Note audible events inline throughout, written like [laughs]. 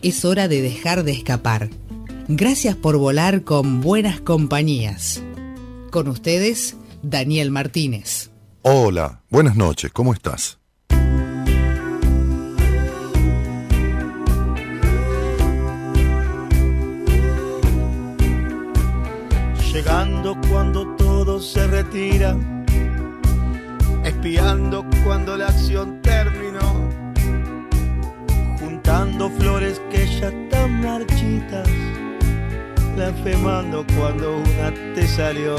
Es hora de dejar de escapar. Gracias por volar con buenas compañías. Con ustedes, Daniel Martínez. Hola, buenas noches, ¿cómo estás? Llegando cuando todo se retira, espiando cuando la acción terminó, juntando flores que ya están marchitas, blasfemando cuando una te salió,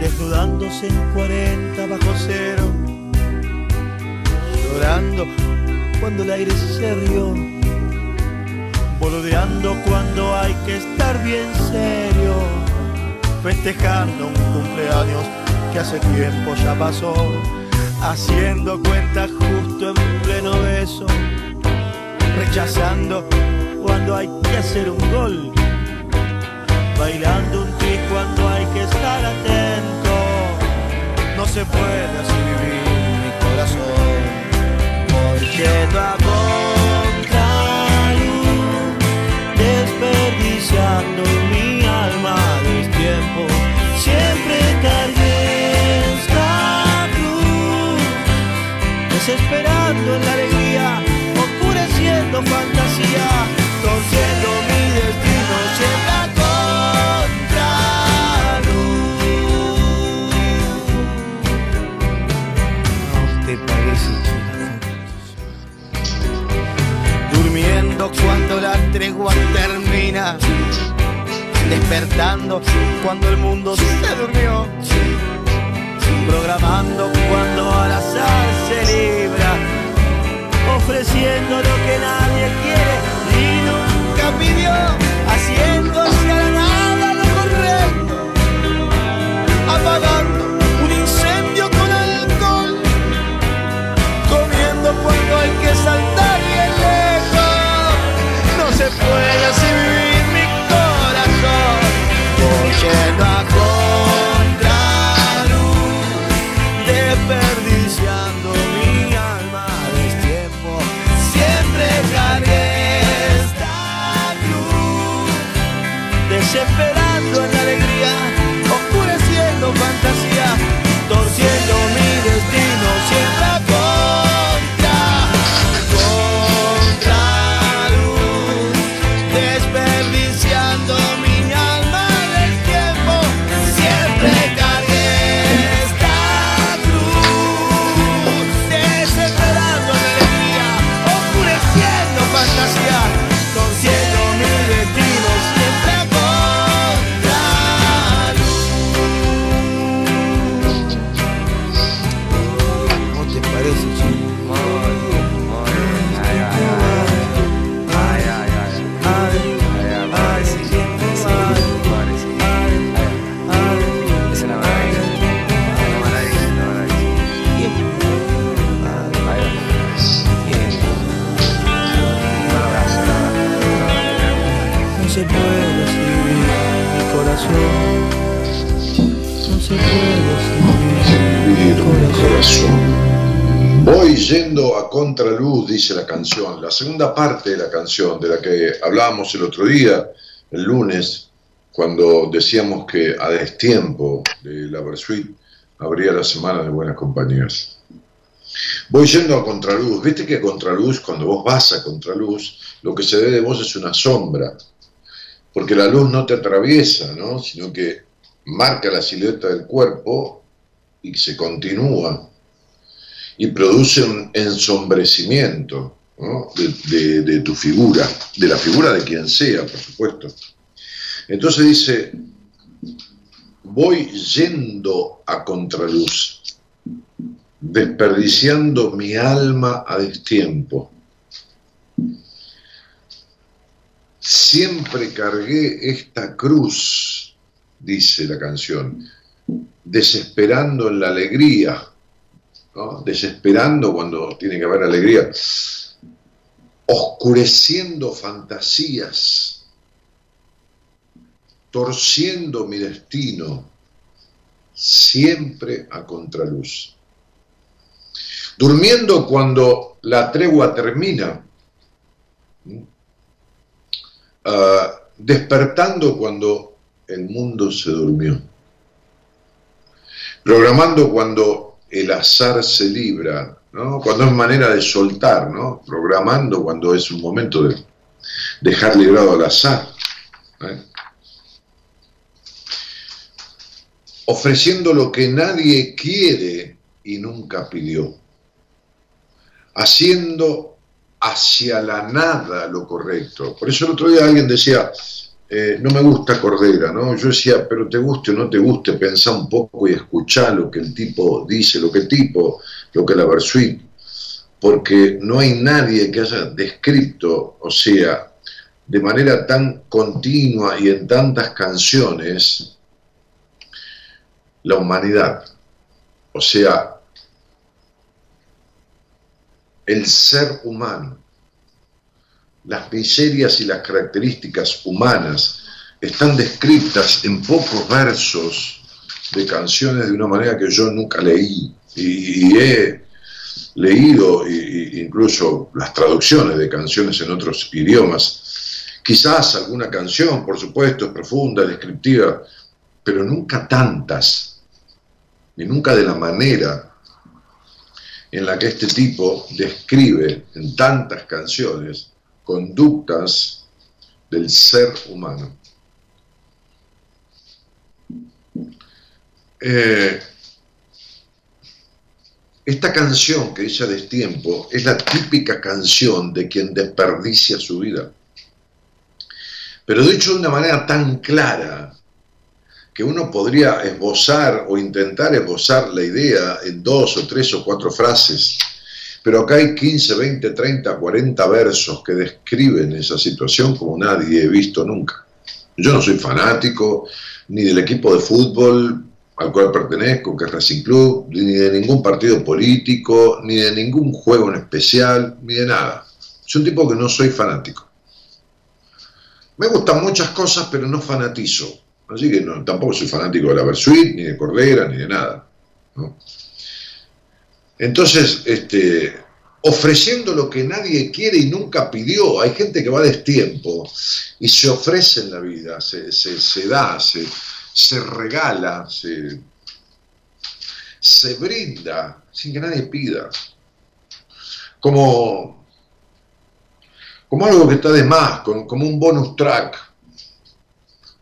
desnudándose en 40 bajo cero, llorando cuando el aire se rió boludeando cuando hay que estar bien serio, festejando un cumpleaños que hace tiempo ya pasó, haciendo cuenta justo en pleno beso, rechazando cuando hay que hacer un gol, bailando un trick cuando hay que estar atento, no se puede así vivir mi corazón, porque no desperdiciando mi alma de tiempo. Siempre cargué esta cruz, desesperando en la fantasía, torciendo mi destino siempre a contraluz. ¿No te parece, Durmiendo cuando la tregua termina, despertando cuando el mundo se durmió, programando cuando al azar se libra, ofreciendo lo que nadie quiere. Y nunca pidió, haciendo hacia la nada lo correcto, apagando un incendio con alcohol, comiendo cuando hay que saltar bien lejos, no se puede así vivir desesperando en contraluz, dice la canción. La segunda parte de la canción, de la que hablábamos el otro día, el lunes, cuando decíamos que a destiempo de la Versuit habría la semana de buenas compañías. Voy yendo a contraluz. Viste que a contraluz, cuando vos vas a contraluz, lo que se ve de vos es una sombra. Porque la luz no te atraviesa, ¿no? Sino que marca la silueta del cuerpo y se continúa y produce un ensombrecimiento de- de tu figura, de la figura de quien sea, por supuesto. Entonces dice, voy yendo a contraluz, desperdiciando mi alma a destiempo. Siempre cargué esta cruz, dice la canción, desesperando en la alegría, desesperando cuando tiene que haber alegría, oscureciendo fantasías, torciendo mi destino, siempre a contraluz. Durmiendo cuando la tregua termina, ah, despertando cuando el mundo se durmió, programando cuando el azar se libra, cuando es manera de soltar, ¿no? programando cuando es un momento de dejar librado al azar. ¿eh? ofreciendo lo que nadie quiere y nunca pidió, haciendo hacia la nada lo correcto. Por eso el otro día alguien decía, eh, no me gusta Cordera, ¿no? Yo decía, pero te guste o no te guste, pensá un poco y escuchá lo que el tipo dice, lo que el tipo, lo que la Versuit, porque no hay nadie que haya descrito, o sea, de manera tan continua y en tantas canciones, la humanidad, o sea, el ser humano, las miserias y las características humanas están descritas en pocos versos de canciones de una manera que yo nunca leí y, he leído incluso las traducciones de canciones en otros idiomas. Quizás alguna canción, por supuesto, es profunda, descriptiva, pero nunca tantas y nunca de la manera en la que este tipo describe en tantas canciones conductas del ser humano. Eh, esta canción que dice Destiempo es la típica canción de quien desperdicia su vida. Pero dicho de una manera tan clara, que uno podría esbozar o intentar esbozar la idea en dos o tres o cuatro frases, pero acá hay 15, 20, 30, 40 versos que describen esa situación como nadie he visto nunca. Yo no soy fanático ni del equipo de fútbol al cual pertenezco, que es Racing Club, ni de ningún partido político, ni de ningún juego en especial, ni de nada. Soy un tipo que no soy fanático. Me gustan muchas cosas, pero no fanatizo. Así que tampoco soy fanático de la Versuit, ni de Cordera, ni de nada. Entonces, este, ofreciendo lo que nadie quiere y nunca pidió. Hay gente que va destiempo y se ofrece en la vida, se, da, se, se regala, se, se, brinda sin que nadie pida. Como, como algo que está de más, como un bonus track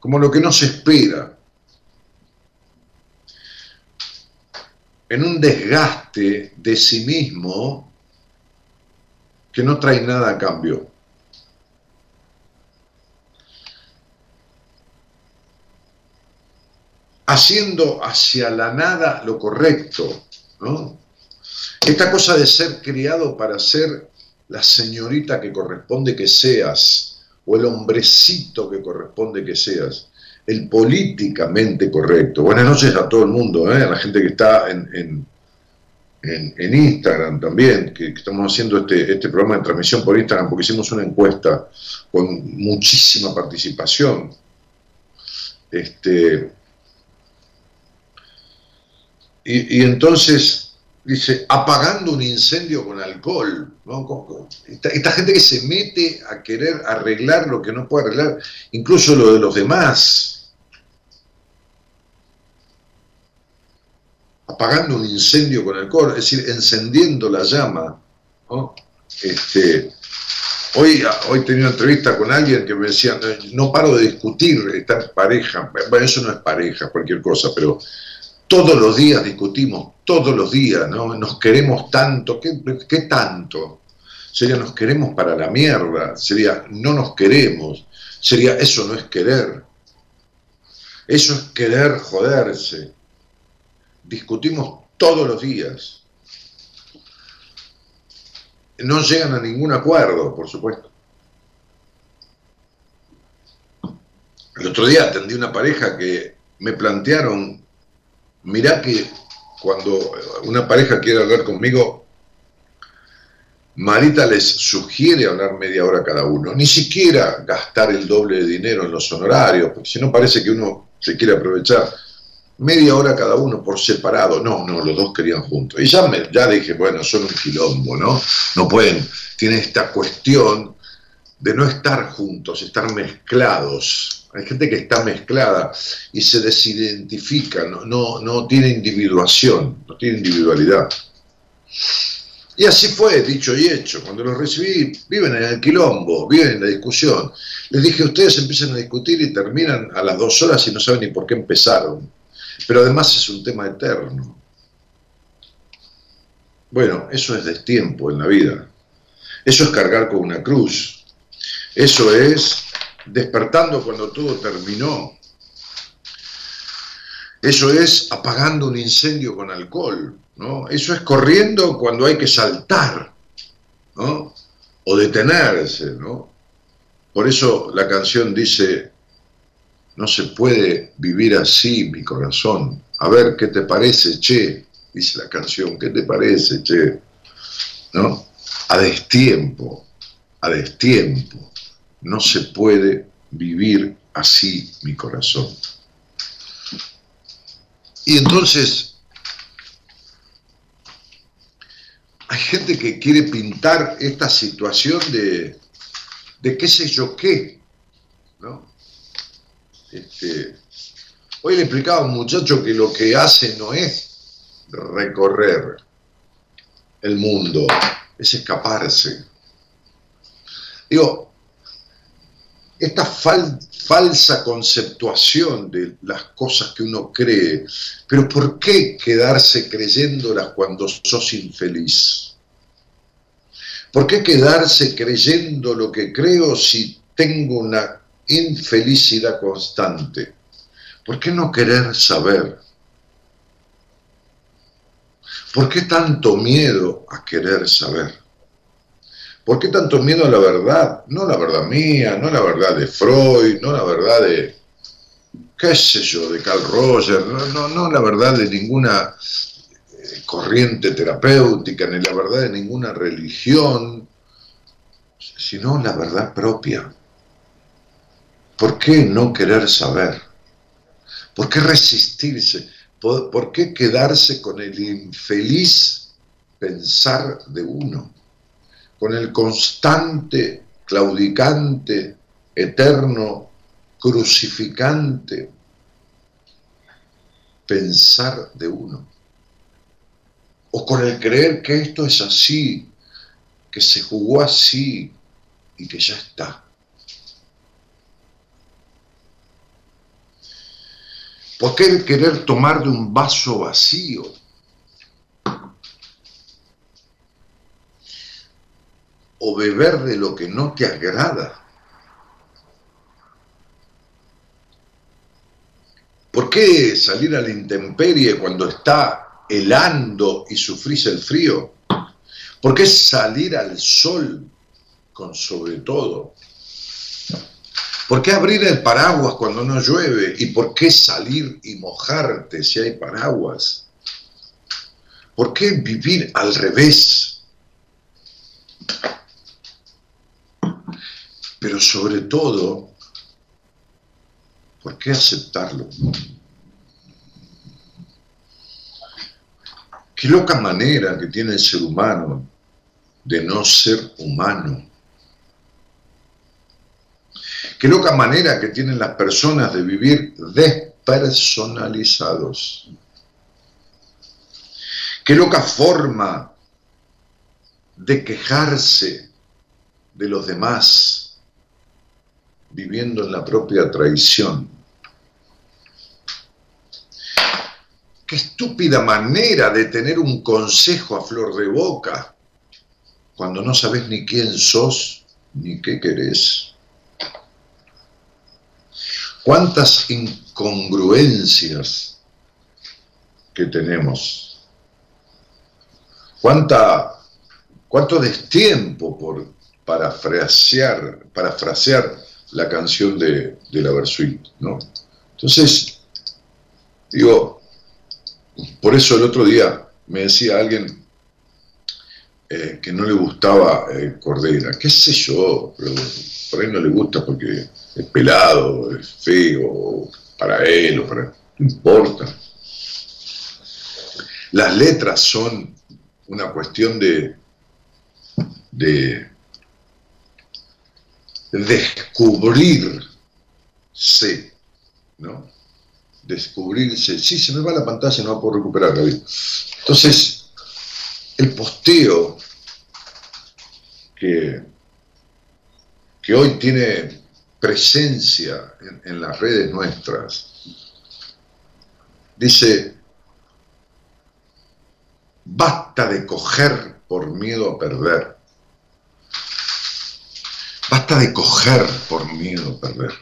como lo que no se espera, en un desgaste de sí mismo que no trae nada a cambio. Haciendo hacia la nada lo correcto, ¿no? Esta cosa de ser criado para ser la señorita que corresponde que seas, o el hombrecito que corresponde que seas, el políticamente correcto. Buenas noches a todo el mundo, ¿eh? a la gente que está en, en, Instagram también, que, estamos haciendo este, este programa de transmisión por Instagram porque hicimos una encuesta con muchísima participación. Este, y, y entonces dice, apagando un incendio con alcohol. Esta, gente que se mete a querer arreglar lo que no puede arreglar, incluso lo de los demás. Apagando un incendio con alcohol, es decir, encendiendo la llama. Este, hoy, hoy tenía una entrevista con alguien que me decía, no paro de discutir, esta pareja, bueno, eso no es pareja, cualquier cosa, pero todos los días discutimos, todos los días, ¿no? Nos queremos tanto, ¿qué, qué tanto? Sería nos queremos para la mierda, sería no nos queremos, sería eso no es querer, eso es querer joderse. Discutimos todos los días. No llegan a ningún acuerdo, por supuesto. El otro día atendí una pareja que me plantearon, mirá que cuando una pareja quiere hablar conmigo, Marita les sugiere hablar media hora cada uno, ni siquiera gastar el doble de dinero en los honorarios, porque si no parece que uno se quiere aprovechar. Media hora cada uno por separado. No, no, los dos querían juntos. Y ya, me, ya dije, bueno, son un quilombo, ¿no? No pueden. Tienen esta cuestión de no estar juntos, estar mezclados. Hay gente que está mezclada y se desidentifica, no, no, no tiene individuación, no tiene individualidad. Y así fue, dicho y hecho. Cuando los recibí, viven en el quilombo, viven en la discusión. Les dije, ustedes empiezan a discutir y terminan a las dos horas y no saben ni por qué empezaron. Pero además es un tema eterno. Bueno, eso es destiempo en la vida. Eso es cargar con una cruz. Eso es despertando cuando todo terminó. Eso es apagando un incendio con alcohol. ¿no? Eso es corriendo cuando hay que saltar, ¿no? O detenerse, ¿no? Por eso la canción dice, no se puede vivir así, mi corazón. A ver, ¿qué te parece, che? Dice la canción, ¿qué te parece, che? ¿No? A destiempo, a destiempo. No se puede vivir así, mi corazón. Y entonces hay gente que quiere pintar esta situación de, de qué sé yo qué, ¿no? Este, hoy le explicaba a un muchacho que lo que hace no es recorrer el mundo, es escaparse. Digo, esta falsa conceptuación de las cosas que uno cree, pero ¿por qué quedarse creyéndolas cuando sos infeliz? ¿Por qué quedarse creyendo lo que creo si tengo una infelicidad constante? ¿Por qué no querer saber? ¿Por qué tanto miedo a querer saber? ¿Por qué tanto miedo a la verdad? No la verdad mía, no la verdad de Freud, no la verdad de, qué sé yo, de Carl Roger, no, no, la verdad de ninguna eh, corriente terapéutica, ni la verdad de ninguna religión, sino la verdad propia. ¿Por qué no querer saber? ¿Por qué resistirse? ¿Por qué quedarse con el infeliz pensar de uno? con el constante, claudicante, eterno, crucificante pensar de uno. O con el creer que esto es así, que se jugó así y que ya está. ¿Por qué querer tomar de un vaso vacío? o beber de lo que no te agrada. ¿Por qué salir a la intemperie cuando está helando y sufrís el frío? ¿Por qué salir al sol con sobre todo? ¿Por qué abrir el paraguas cuando no llueve? ¿Y por qué salir y mojarte si hay paraguas? ¿Por qué vivir al revés? Pero sobre todo, ¿por qué aceptarlo? Qué loca manera que tiene el ser humano de no ser humano. Qué loca manera que tienen las personas de vivir despersonalizados. Qué loca forma de quejarse de los demás viviendo en la propia traición. Qué estúpida manera de tener un consejo a flor de boca cuando no sabes ni quién sos ni qué querés. Cuántas incongruencias que tenemos. Cuánta, cuánto destiempo por parafrasear, parafrasear la canción de, de la Versuit, ¿no? Entonces, digo, por eso el otro día me decía alguien eh, que no le gustaba eh, Cordera, qué sé yo, pero por ahí no le gusta porque es pelado, es feo, para él o para... No importa. Las letras son una cuestión de, de descubrirse, ¿no? Descubrirse. Sí, se me va la pantalla, no la puedo recuperar, David. Entonces, el posteo que, que hoy tiene presencia en, las redes nuestras, dice, basta de coger por miedo a perder. Basta de coger por miedo a perder.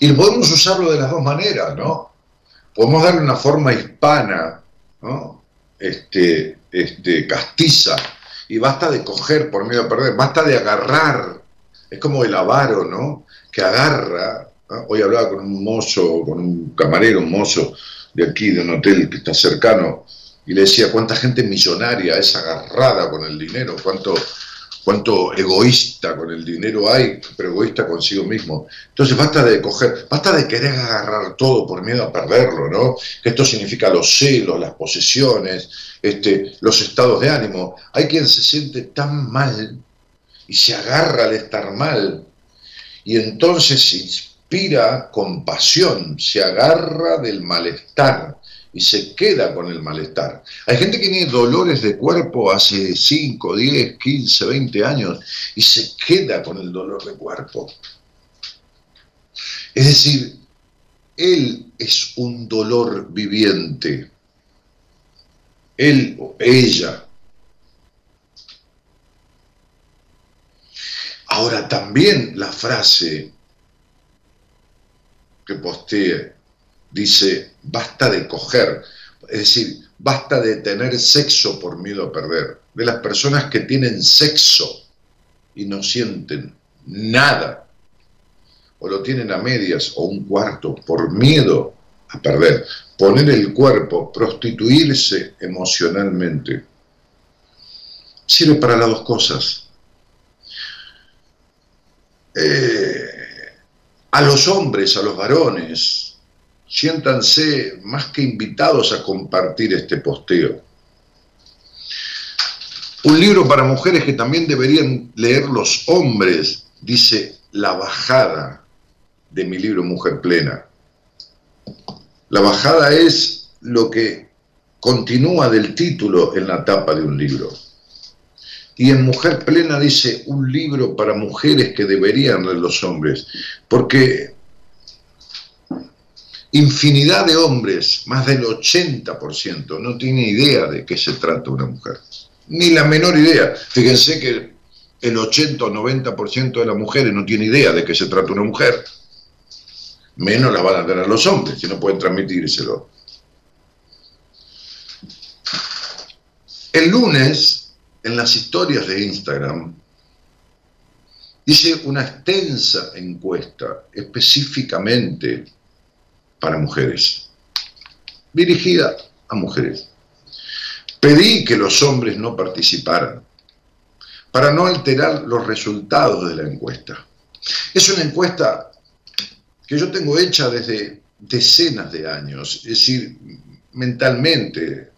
Y podemos usarlo de las dos maneras, ¿no? Podemos darle una forma hispana, ¿no? Este, este, castiza, y basta de coger por miedo a perder, basta de agarrar. Es como el avaro, ¿no? Que agarra. Hoy hablaba con un mozo, con un camarero, un mozo de aquí, de un hotel que está cercano, y le decía cuánta gente millonaria es agarrada con el dinero, cuánto, cuánto egoísta con el dinero hay, pero egoísta consigo mismo. Entonces basta de coger, basta de querer agarrar todo por miedo a perderlo, ¿no? Que esto significa los celos, las posesiones, este, los estados de ánimo. Hay quien se siente tan mal y se agarra al estar mal y entonces inspira compasión, se agarra del malestar y se queda con el malestar. Hay gente que tiene dolores de cuerpo hace 5, 10, 15, 20 años y se queda con el dolor de cuerpo. Es decir, él es un dolor viviente. Él o ella. Ahora también la frase que postee dice, basta de coger, es decir, basta de tener sexo por miedo a perder. De las personas que tienen sexo y no sienten nada, o lo tienen a medias o un cuarto por miedo a perder, poner el cuerpo, prostituirse emocionalmente, sirve para las dos cosas. Eh, a los hombres, a los varones, siéntanse más que invitados a compartir este posteo. Un libro para mujeres que también deberían leer los hombres, dice La Bajada de mi libro Mujer Plena. La bajada es lo que continúa del título en la tapa de un libro. Y en Mujer Plena dice un libro para mujeres que deberían leer los hombres, porque infinidad de hombres, más del 80%, no tiene idea de qué se trata una mujer. Ni la menor idea. Fíjense que el 80 o 90% de las mujeres no tiene idea de qué se trata una mujer. Menos la van a tener los hombres, si no pueden transmitírselo. El lunes, en las historias de Instagram, hice una extensa encuesta específicamente para mujeres, dirigida a mujeres. Pedí que los hombres no participaran para no alterar los resultados de la encuesta. Es una encuesta que yo tengo hecha desde decenas de años, es decir, mentalmente,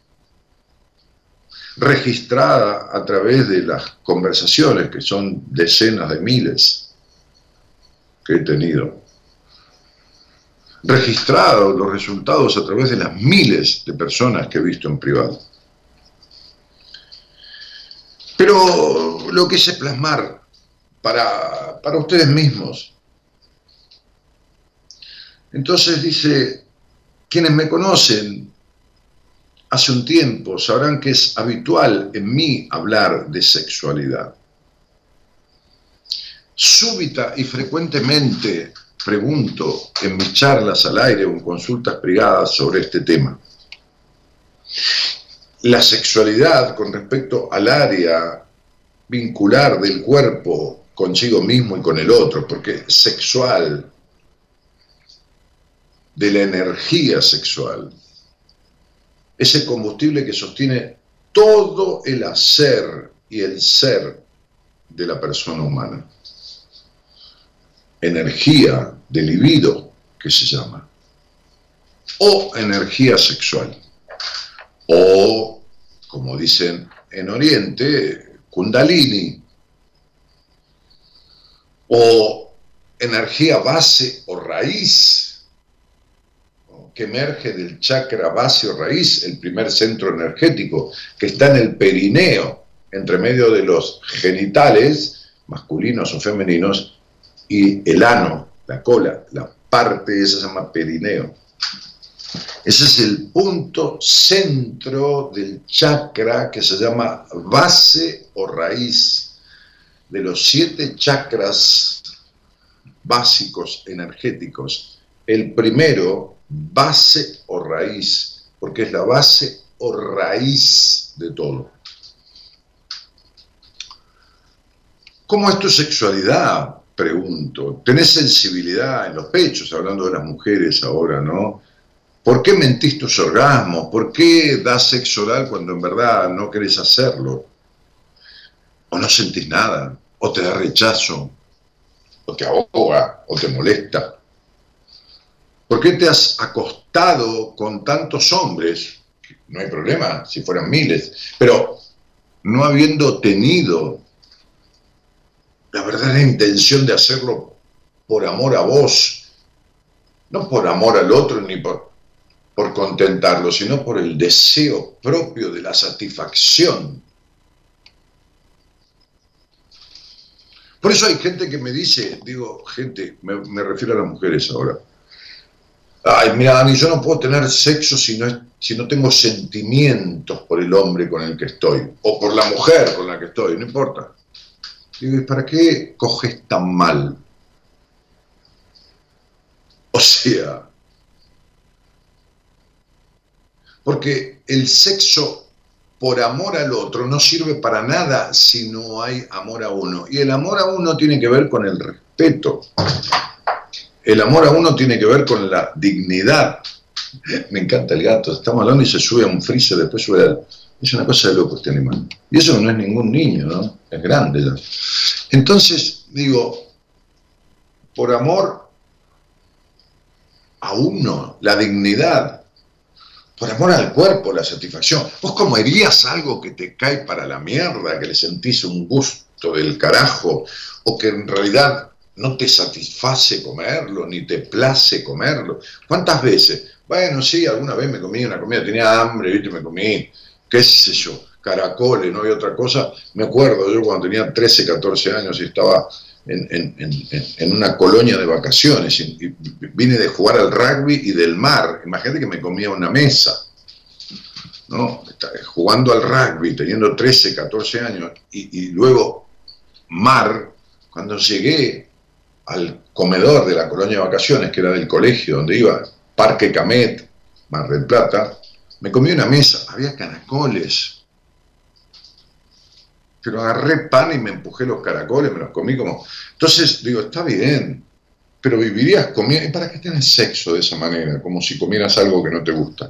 registrada a través de las conversaciones, que son decenas de miles que he tenido registrado los resultados a través de las miles de personas que he visto en privado. Pero lo que es plasmar para, para ustedes mismos. Entonces dice, quienes me conocen hace un tiempo sabrán que es habitual en mí hablar de sexualidad. Súbita y frecuentemente pregunto en mis charlas al aire o en consultas privadas sobre este tema. La sexualidad con respecto al área vincular del cuerpo consigo mismo y con el otro, porque sexual, de la energía sexual, ese combustible que sostiene todo el hacer y el ser de la persona humana. Energía de libido, que se llama, o energía sexual, o, como dicen en Oriente, kundalini, o energía base o raíz, que emerge del chakra base o raíz, el primer centro energético, que está en el perineo, entre medio de los genitales, masculinos o femeninos, y el ano, la cola, la parte esa se llama perineo. Ese es el punto centro del chakra que se llama base o raíz de los siete chakras básicos energéticos. El primero, base o raíz, porque es la base o raíz de todo. ¿Cómo es tu sexualidad? Pregunto. ¿Tenés sensibilidad en los pechos, hablando de las mujeres ahora, ¿no? ¿Por qué mentís tus orgasmos? ¿Por qué das sexo oral cuando en verdad no querés hacerlo? ¿O no sentís nada? ¿O te da rechazo? ¿O te ahoga? ¿O te molesta? ¿Por qué te has acostado con tantos hombres? No hay problema, si fueran miles, pero no habiendo tenido la verdadera intención de hacerlo por amor a vos, no por amor al otro ni por, por contentarlo, sino por el deseo propio de la satisfacción. Por eso hay gente que me dice, digo, gente, me, me refiero a las mujeres ahora, Ay, mira, Dani, yo no puedo tener sexo si no, si no tengo sentimientos por el hombre con el que estoy, o por la mujer con la que estoy, no importa. Digo, ¿y para qué coges tan mal? O sea, porque el sexo por amor al otro no sirve para nada si no hay amor a uno. Y el amor a uno tiene que ver con el respeto. El amor a uno tiene que ver con la dignidad. Me encanta el gato, estamos hablando y se sube a un freezer, después sube a... Es una cosa de loco este animal. Y eso no es ningún niño, ¿no? Es grande ya. Entonces, digo, por amor a uno, la dignidad, por amor al cuerpo, la satisfacción. Vos comerías algo que te cae para la mierda, que le sentís un gusto del carajo, o que en realidad no te satisface comerlo, ni te place comerlo. ¿Cuántas veces? Bueno, sí, alguna vez me comí una comida, tenía hambre, ¿viste? Me comí, qué sé yo, caracoles, no había otra cosa. Me acuerdo, yo cuando tenía 13, 14 años y estaba en, una colonia de vacaciones y, vine de jugar al rugby y del mar. Imagínate que me comía una mesa. ¿no? Jugando al rugby, teniendo 13, 14 años, y luego mar, cuando llegué al comedor de la colonia de vacaciones, que era del colegio donde iba, Parque Camet, Mar del Plata, me comí una mesa, había caracoles. Pero agarré pan y me empujé los caracoles, me los comí como... Entonces digo, está bien, pero vivirías comiendo... ¿Y para qué tienes sexo de esa manera? Como si comieras algo que no te gusta.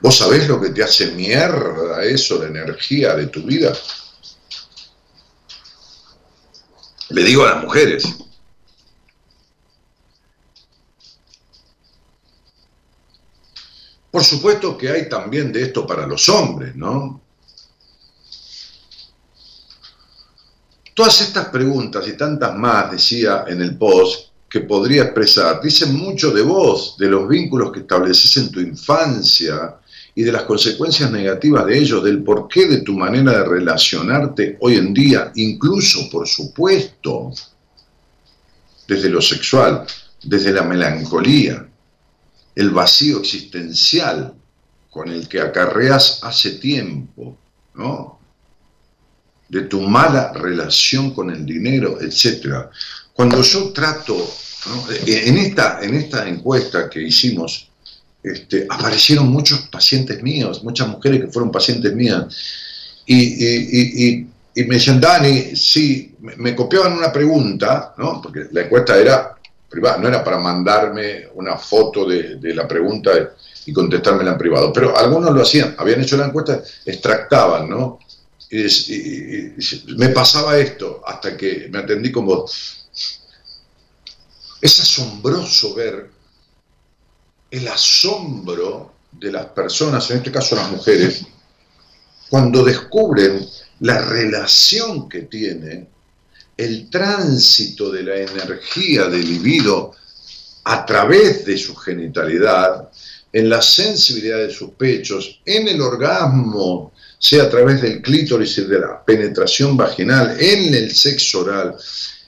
¿Vos sabés lo que te hace mierda eso, la energía de tu vida? Le digo a las mujeres. Por supuesto que hay también de esto para los hombres, ¿no? Todas estas preguntas y tantas más, decía en el post, que podría expresar, dicen mucho de vos, de los vínculos que estableces en tu infancia, y de las consecuencias negativas de ellos, del porqué de tu manera de relacionarte hoy en día, incluso, por supuesto, desde lo sexual, desde la melancolía, el vacío existencial con el que acarreas hace tiempo, ¿no? de tu mala relación con el dinero, etc. Cuando yo trato, en, esta, en esta encuesta que hicimos, este, aparecieron muchos pacientes míos, muchas mujeres que fueron pacientes mías. Y, me decían, Dani, sí, me, copiaban una pregunta, ¿no? Porque la encuesta era privada, no era para mandarme una foto de, la pregunta y contestármela en privado, pero algunos lo hacían, habían hecho la encuesta, extractaban, ¿no? Y, me pasaba esto hasta que me atendí con vos. Es asombroso ver el asombro de las personas, en este caso las mujeres, cuando descubren la relación que tiene el tránsito de la energía del libido a través de su genitalidad, en la sensibilidad de sus pechos, en el orgasmo, sea a través del clítoris y de la penetración vaginal, en el sexo oral,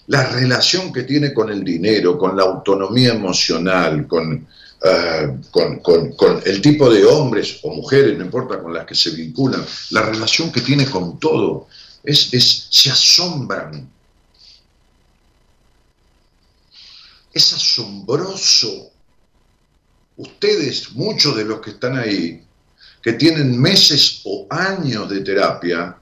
la relación que tiene con el dinero, con la autonomía emocional, con, eh, con, el tipo de hombres o mujeres, no importa, con las que se vinculan, la relación que tiene con todo, es, se asombran. Es asombroso. Ustedes, muchos de los que están ahí, que tienen meses o años de terapia,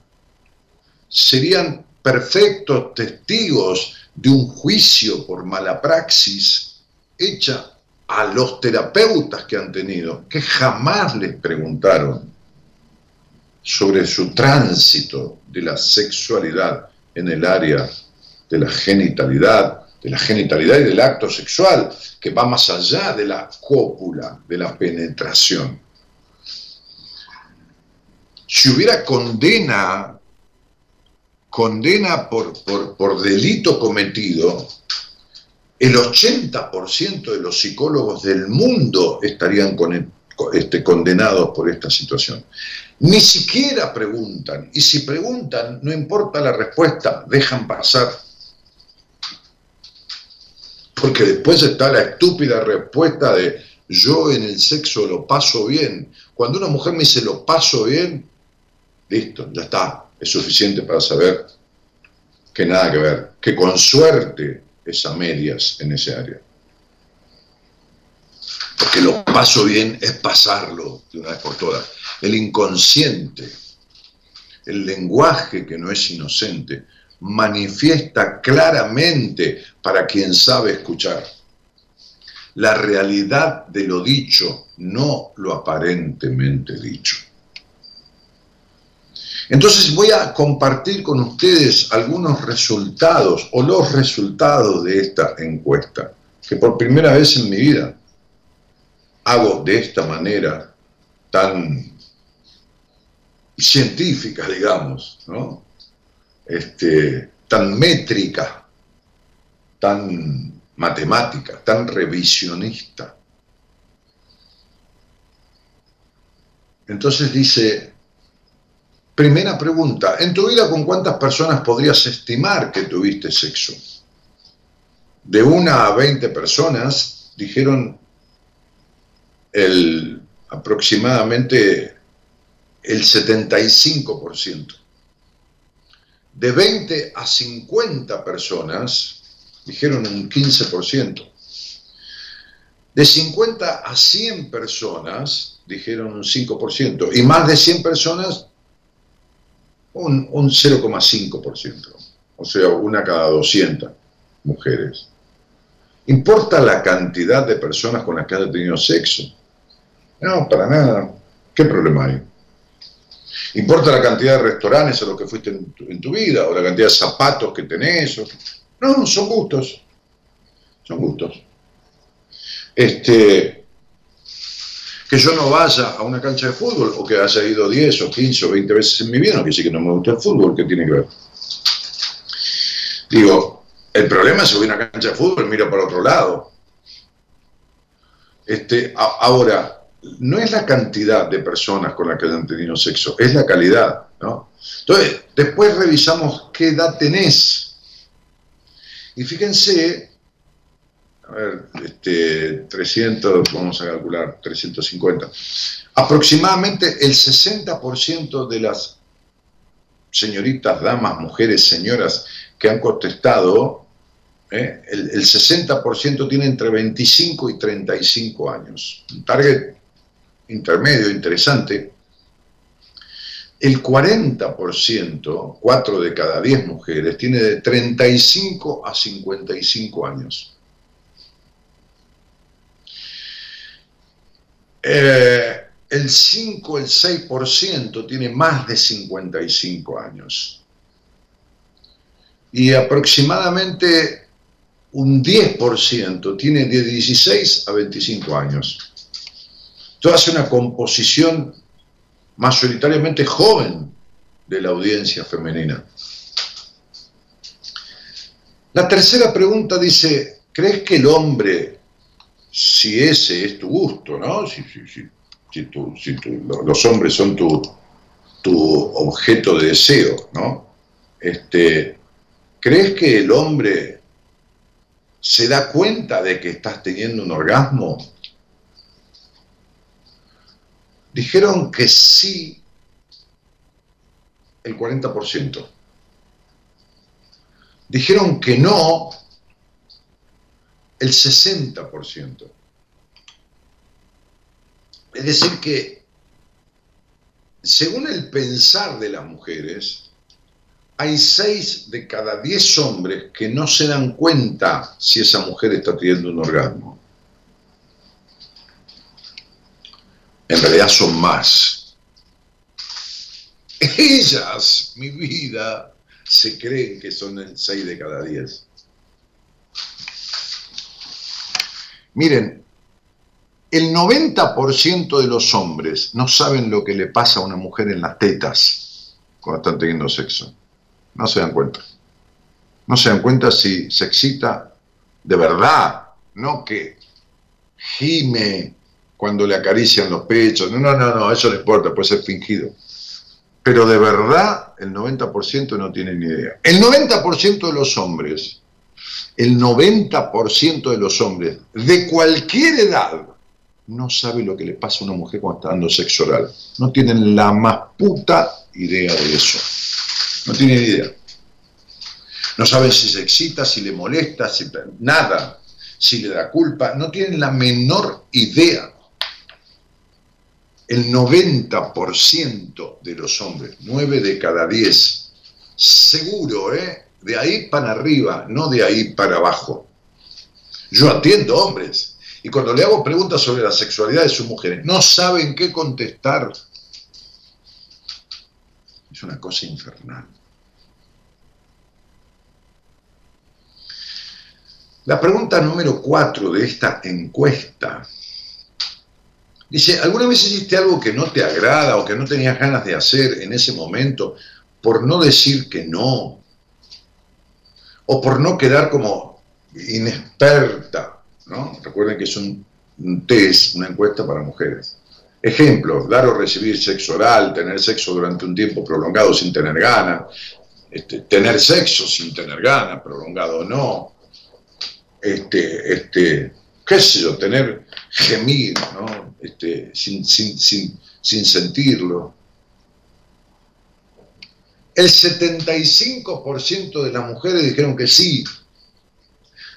serían perfectos testigos de un juicio por mala praxis hecha a los terapeutas que han tenido, que jamás les preguntaron sobre su tránsito de la sexualidad en el área de la genitalidad, de la genitalidad y del acto sexual, que va más allá de la cópula, de la penetración. Si hubiera condena, condena por, por, por delito cometido, el 80% de los psicólogos del mundo estarían este, condenados por esta situación. Ni siquiera preguntan, y si preguntan, no importa la respuesta, dejan pasar. Porque después está la estúpida respuesta de yo en el sexo lo paso bien. Cuando una mujer me dice lo paso bien, listo, ya está, es suficiente para saber que nada que ver, que con suerte es a medias en ese área. Porque lo paso bien es pasarlo de una vez por todas. El inconsciente, el lenguaje que no es inocente, manifiesta claramente para quien sabe escuchar la realidad de lo dicho, no lo aparentemente dicho. Entonces voy a compartir con ustedes algunos resultados o los resultados de esta encuesta, que por primera vez en mi vida hago de esta manera tan científica, digamos, ¿no? este, tan métrica, tan matemática, tan revisionista. Entonces dice, Primera pregunta, ¿en tu vida con cuántas personas podrías estimar que tuviste sexo? De una a 20 personas, dijeron el, aproximadamente el 75%. De 20 a 50 personas, dijeron un 15%. De 50 a 100 personas, dijeron un 5%. Y más de 100 personas, un, 0,5%, o sea, una cada 200 mujeres. ¿Importa la cantidad de personas con las que has tenido sexo? No, para nada. ¿Qué problema hay? ¿Importa la cantidad de restaurantes a los que fuiste en tu, vida? ¿O la cantidad de zapatos que tenés? No, son gustos. Son gustos. Este, que yo no vaya a una cancha de fútbol o que haya ido 10 o 15 o 20 veces en mi vida, no quiere decir que no me gusta el fútbol, ¿qué tiene que ver? Digo, el problema es que voy a una cancha de fútbol miro para otro lado. Este, ahora, no es la cantidad de personas con las que hayan tenido sexo, es la calidad, ¿no? Entonces, después revisamos qué edad tenés. Y fíjense a ver, este, 300, vamos a calcular, 350. Aproximadamente el 60% de las señoritas, damas, mujeres, señoras que han contestado, ¿eh? el, el 60% tiene entre 25 y 35 años. Un target intermedio, interesante. el 40%, 4 de cada 10 mujeres, tiene de 35 a 55 años. Eh, el 5, el 6% tiene más de 55 años. Y aproximadamente un 10% tiene de 16 a 25 años. Esto hace una composición mayoritariamente joven de la audiencia femenina. La tercera pregunta dice, ¿crees que el hombre, si ese es tu gusto, ¿no? Si, los hombres son tu, tu objeto de deseo, ¿no? Este, ¿Crees que el hombre se da cuenta de que estás teniendo un orgasmo Dijeron que sí el 40%. Dijeron que no el 60%. Es decir, que según el pensar de las mujeres, hay 6 de cada 10 hombres que no se dan cuenta si esa mujer está teniendo un orgasmo. En realidad son más. [laughs] Ellas, mi vida, se creen que son el 6 de cada 10. Miren, el 90% de los hombres no saben lo que le pasa a una mujer en las tetas cuando están teniendo sexo. No se dan cuenta. No se dan cuenta si se excita de verdad, no que gime cuando le acarician los pechos. No, no, no, eso no importa, puede ser fingido. Pero de verdad, el 90% no tiene ni idea. El 90% de los hombres, el 90% de los hombres de cualquier edad, no sabe lo que le pasa a una mujer cuando está dando sexo oral. No tienen la más puta idea de eso. No tienen idea. No saben si se excita, si le molesta, si nada, si le da culpa. No tienen la menor idea el 90% de los hombres, 9 de cada 10, seguro, ¿eh? De ahí para arriba, no de ahí para abajo. Yo atiendo hombres y cuando le hago preguntas sobre la sexualidad de sus mujeres, no saben qué contestar. Es una cosa infernal. La pregunta número 4 de esta encuesta Dice, ¿alguna vez hiciste algo que no te agrada o que no tenías ganas de hacer en ese momento por no decir que no? O por no quedar como inexperta, ¿no? Recuerden que es un, test, una encuesta para mujeres. Ejemplos, dar o recibir sexo oral, tener sexo durante un tiempo prolongado sin tener ganas, este, tener sexo sin tener ganas, prolongado o no, este, este, qué sé yo, tener gemir, ¿no? Sin, sentirlo. El 75% de las mujeres dijeron que sí,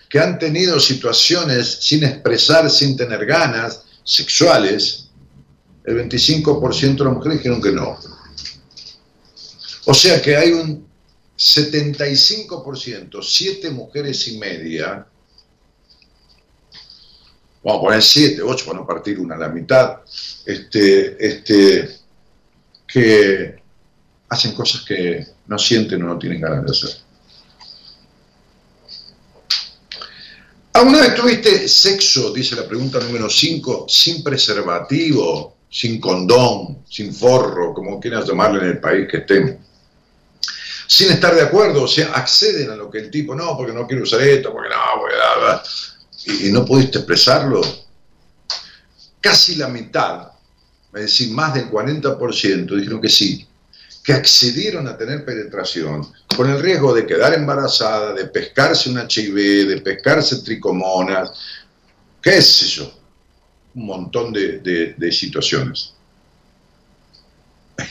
que han tenido situaciones sin expresar, sin tener ganas, sexuales. El 25% de las mujeres dijeron que no. O sea que hay un 75%, siete mujeres y media, vamos a poner 7, 8 para no partir una a la mitad, este, este, que hacen cosas que no sienten o no tienen ganas de hacer. ¿Alguna vez tuviste sexo, dice la pregunta número 5, sin preservativo, sin condón, sin forro, como quieras llamarle en el país que estén? Sin estar de acuerdo, o sea, acceden a lo que el tipo, no, porque no quiero usar esto, porque no, nada y, no pudiste expresarlo, casi la mitad, es decir, más del 40%, dijeron que sí, que accedieron a tener penetración con el riesgo de quedar embarazada, de pescarse un HIV, de pescarse tricomonas, qué sé yo, un montón de, de situaciones.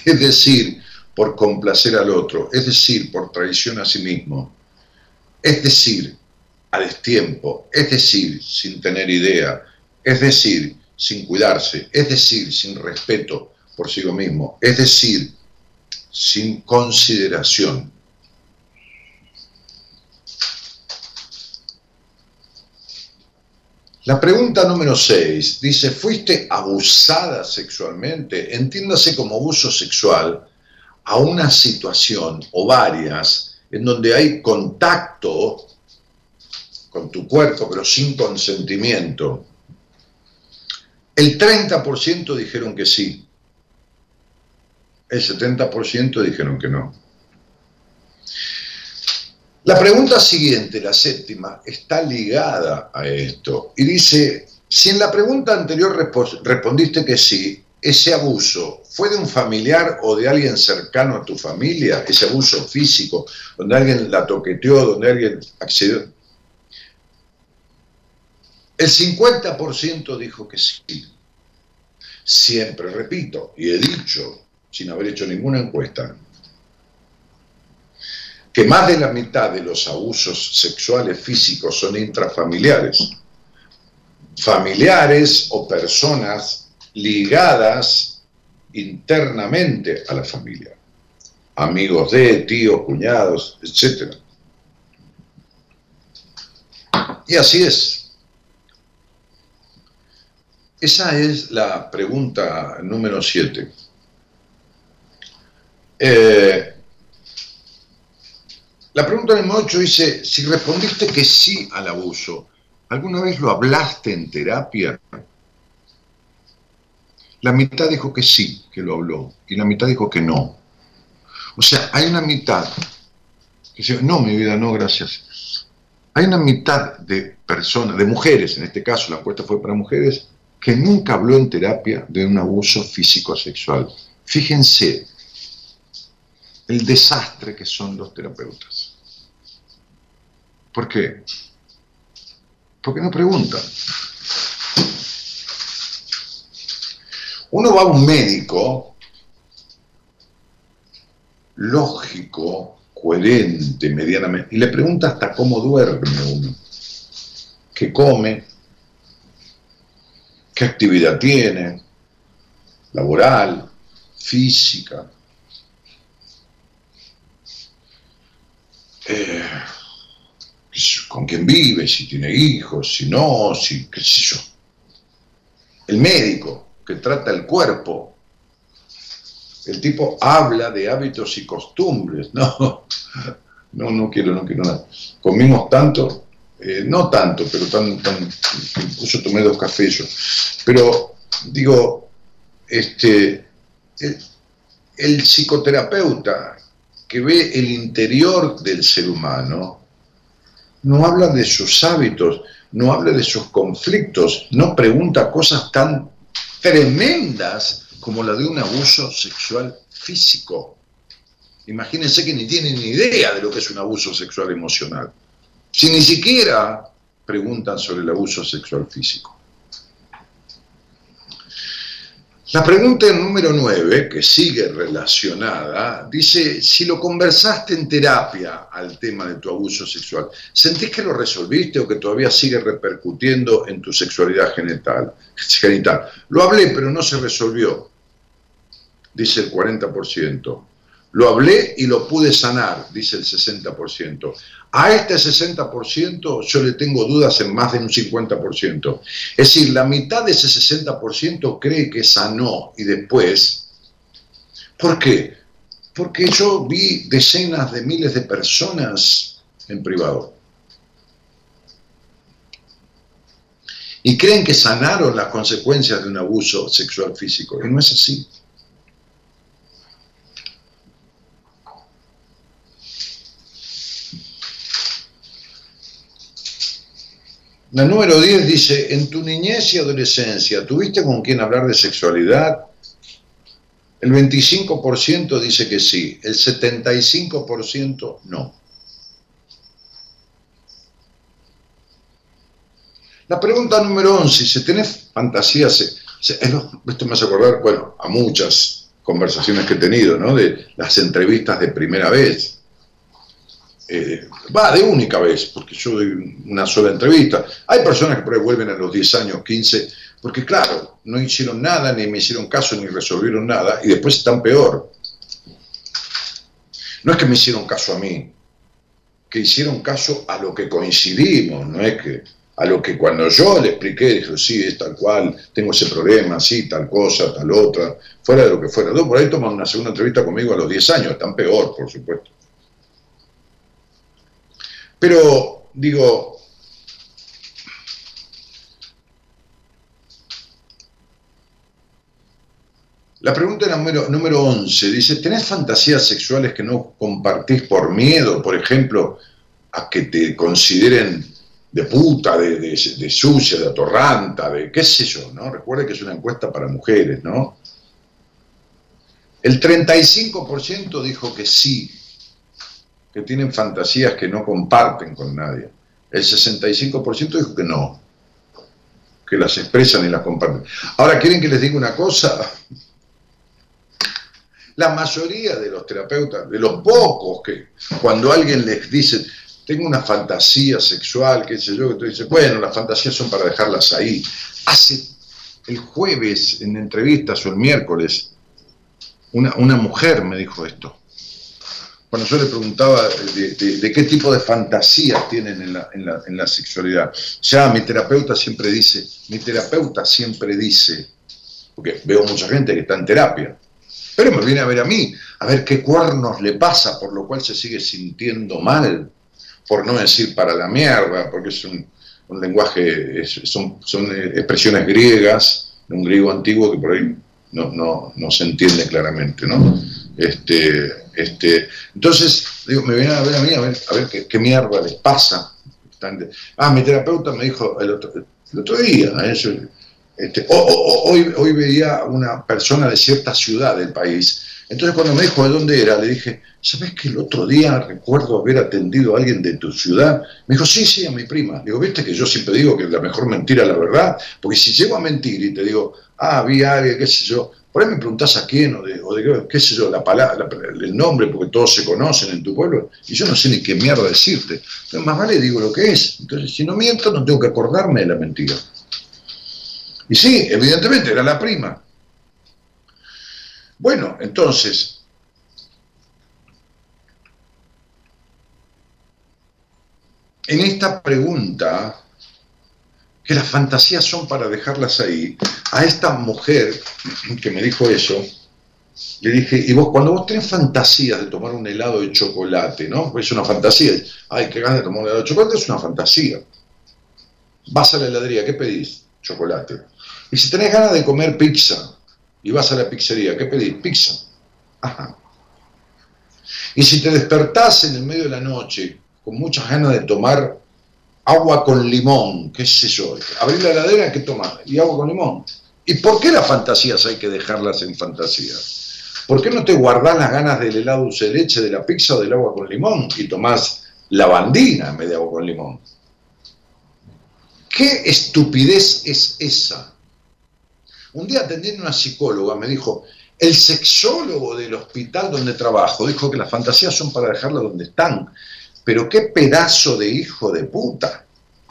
Es decir, por complacer al otro, es decir, por traición a sí mismo, es decir, a destiempo, es decir, sin tener idea, es decir, sin cuidarse, es decir, sin respeto por sí mismo, es decir, sin consideración. La pregunta número 6 dice, ¿fuiste abusada sexualmente? Entiéndase como abuso sexual a una situación o varias en donde hay contacto con tu cuerpo, pero sin consentimiento. El 30% dijeron que sí. El 70% dijeron que no. La pregunta siguiente, la séptima, está ligada a esto y dice, si en la pregunta anterior respondiste que sí, ese abuso fue de un familiar o de alguien cercano a tu familia, ese abuso físico, donde alguien la toqueteó, donde alguien accedió. El 50% dijo que sí. Siempre repito, y he dicho, sin haber hecho ninguna encuesta, que más de la mitad de los abusos sexuales físicos son intrafamiliares. Familiares o personas ligadas internamente a la familia. Amigos de, tíos, cuñados, etc. Y así es. Esa es la pregunta número 7. Eh, la pregunta número 8 dice, si respondiste que sí al abuso, ¿alguna vez lo hablaste en terapia? La mitad dijo que sí, que lo habló, y la mitad dijo que no. O sea, hay una mitad que dice, no, mi vida, no, gracias. Hay una mitad de personas, de mujeres, en este caso la encuesta fue para mujeres, que nunca habló en terapia de un abuso físico-sexual. Fíjense, el desastre que son los terapeutas. ¿Por qué? Porque no preguntan. Uno va a un médico lógico, coherente, medianamente, y le pregunta hasta cómo duerme uno, qué come, qué actividad tiene, laboral, física, Eh, con quién vive, si tiene hijos, si no, si qué sé yo. El médico que trata el cuerpo, el tipo habla de hábitos y costumbres. No, [laughs] no, no quiero, no quiero nada. Comimos tanto, eh, no tanto, pero tan, tan, incluso tomé dos cafés yo. Pero digo, este, el psicoterapeuta que ve el interior del ser humano, no habla de sus hábitos, no habla de sus conflictos, no pregunta cosas tan tremendas como la de un abuso sexual físico. Imagínense que ni tienen ni idea de lo que es un abuso sexual emocional. Si ni siquiera preguntan sobre el abuso sexual físico. La pregunta número 9, que sigue relacionada, dice, si lo conversaste en terapia al tema de tu abuso sexual, ¿sentís que lo resolviste o que todavía sigue repercutiendo en tu sexualidad genital? genital? Lo hablé, pero no se resolvió, dice el 40%. Lo hablé y lo pude sanar, dice el 60%. A este 60% yo le tengo dudas en más de un 50%. Es decir, la mitad de ese 60% cree que sanó y después... ¿Por qué? Porque yo vi decenas de miles de personas en privado. Y creen que sanaron las consecuencias de un abuso sexual físico. Y no es así. La número 10 dice, en tu niñez y adolescencia, ¿tuviste con quién hablar de sexualidad? El 25% dice que sí, el 75% no. La pregunta número 11, si tenés fantasías, esto me hace acordar, bueno, a muchas conversaciones que he tenido, ¿no? De las entrevistas de primera vez. Eh, va de única vez, porque yo doy una sola entrevista. Hay personas que por ahí vuelven a los 10 años, 15, porque claro, no hicieron nada, ni me hicieron caso, ni resolvieron nada, y después están peor. No es que me hicieron caso a mí, que hicieron caso a lo que coincidimos, no es que a lo que cuando yo le expliqué, dijo, sí, es tal cual, tengo ese problema, sí, tal cosa, tal otra, fuera de lo que fuera. Dos por ahí toman una segunda entrevista conmigo a los 10 años, están peor, por supuesto. Pero, digo, La pregunta número, número 11 dice, ¿tenés fantasías sexuales que no compartís por miedo, por ejemplo, a que te consideren de puta, de, de, sucia, de atorranta, de qué sé yo, ¿no? Recuerde que es una encuesta para mujeres, ¿no? El 35% dijo que sí, que tienen fantasías que no comparten con nadie. El 65% dijo que no, que las expresan y las comparten. Ahora, ¿quieren que les diga una cosa? [laughs] La mayoría de los terapeutas, de los pocos que cuando alguien les dice, tengo una fantasía sexual, qué sé yo, que tú dices, bueno, las fantasías son para dejarlas ahí. Hace el jueves en entrevistas o el miércoles, una, una mujer me dijo esto. Cuando yo le preguntaba de, qué tipo de fantasías tienen en la, en, la, en la sexualidad, ya mi terapeuta siempre dice, mi terapeuta siempre dice, porque veo mucha gente que está en terapia, pero me viene a ver a mí, a ver qué cuernos le pasa, por lo cual se sigue sintiendo mal, por no decir para la mierda, porque es un, lenguaje, son, son, expresiones griegas, de un griego antiguo que por ahí no, no, se entiende claramente, ¿no? Este, este, entonces, digo, me viene a ver a mí a ver, a ver qué, mierda les pasa. Ah, mi terapeuta me dijo el otro, el otro día, eso, este, hoy, hoy veía una persona de cierta ciudad del país. Entonces cuando me dijo de dónde era, le dije, ¿sabes que el otro día recuerdo haber atendido a alguien de tu ciudad? Me dijo, sí, sí, a mi prima. Digo, viste que yo siempre digo que la mejor mentira es la verdad, porque si llego a mentir y te digo, ah, vi a alguien, qué sé yo, por ahí me preguntás a quién o de, qué sé yo, la palabra, el nombre, porque todos se conocen en tu pueblo, y yo no sé ni qué mierda decirte. Entonces más vale digo lo que es. Entonces si no miento no tengo que acordarme de la mentira. Y sí, evidentemente, era la prima. Bueno, entonces, en esta pregunta, que las fantasías son para dejarlas ahí, a esta mujer que me dijo eso, le dije, y vos cuando vos tenés fantasías de tomar un helado de chocolate, ¿no? Es una fantasía, ay, qué ganas de tomar un helado de chocolate, es una fantasía. Vas a la heladería, ¿qué pedís? Chocolate. Y si tenés ganas de comer pizza y vas a la pizzería, ¿qué pedís? Pizza. Ajá. Y si te despertás en el medio de la noche con muchas ganas de tomar agua con limón, qué sé yo, abrir la heladera, ¿qué tomar? Y agua con limón. ¿Y por qué las fantasías hay que dejarlas en fantasía? ¿Por qué no te guardás las ganas del helado dulce de leche, de la pizza o del agua con limón y tomás lavandina en vez de agua con limón? ¿Qué estupidez es esa? Un día atendiendo a una psicóloga me dijo, el sexólogo del hospital donde trabajo dijo que las fantasías son para dejarlas donde están. Pero qué pedazo de hijo de puta.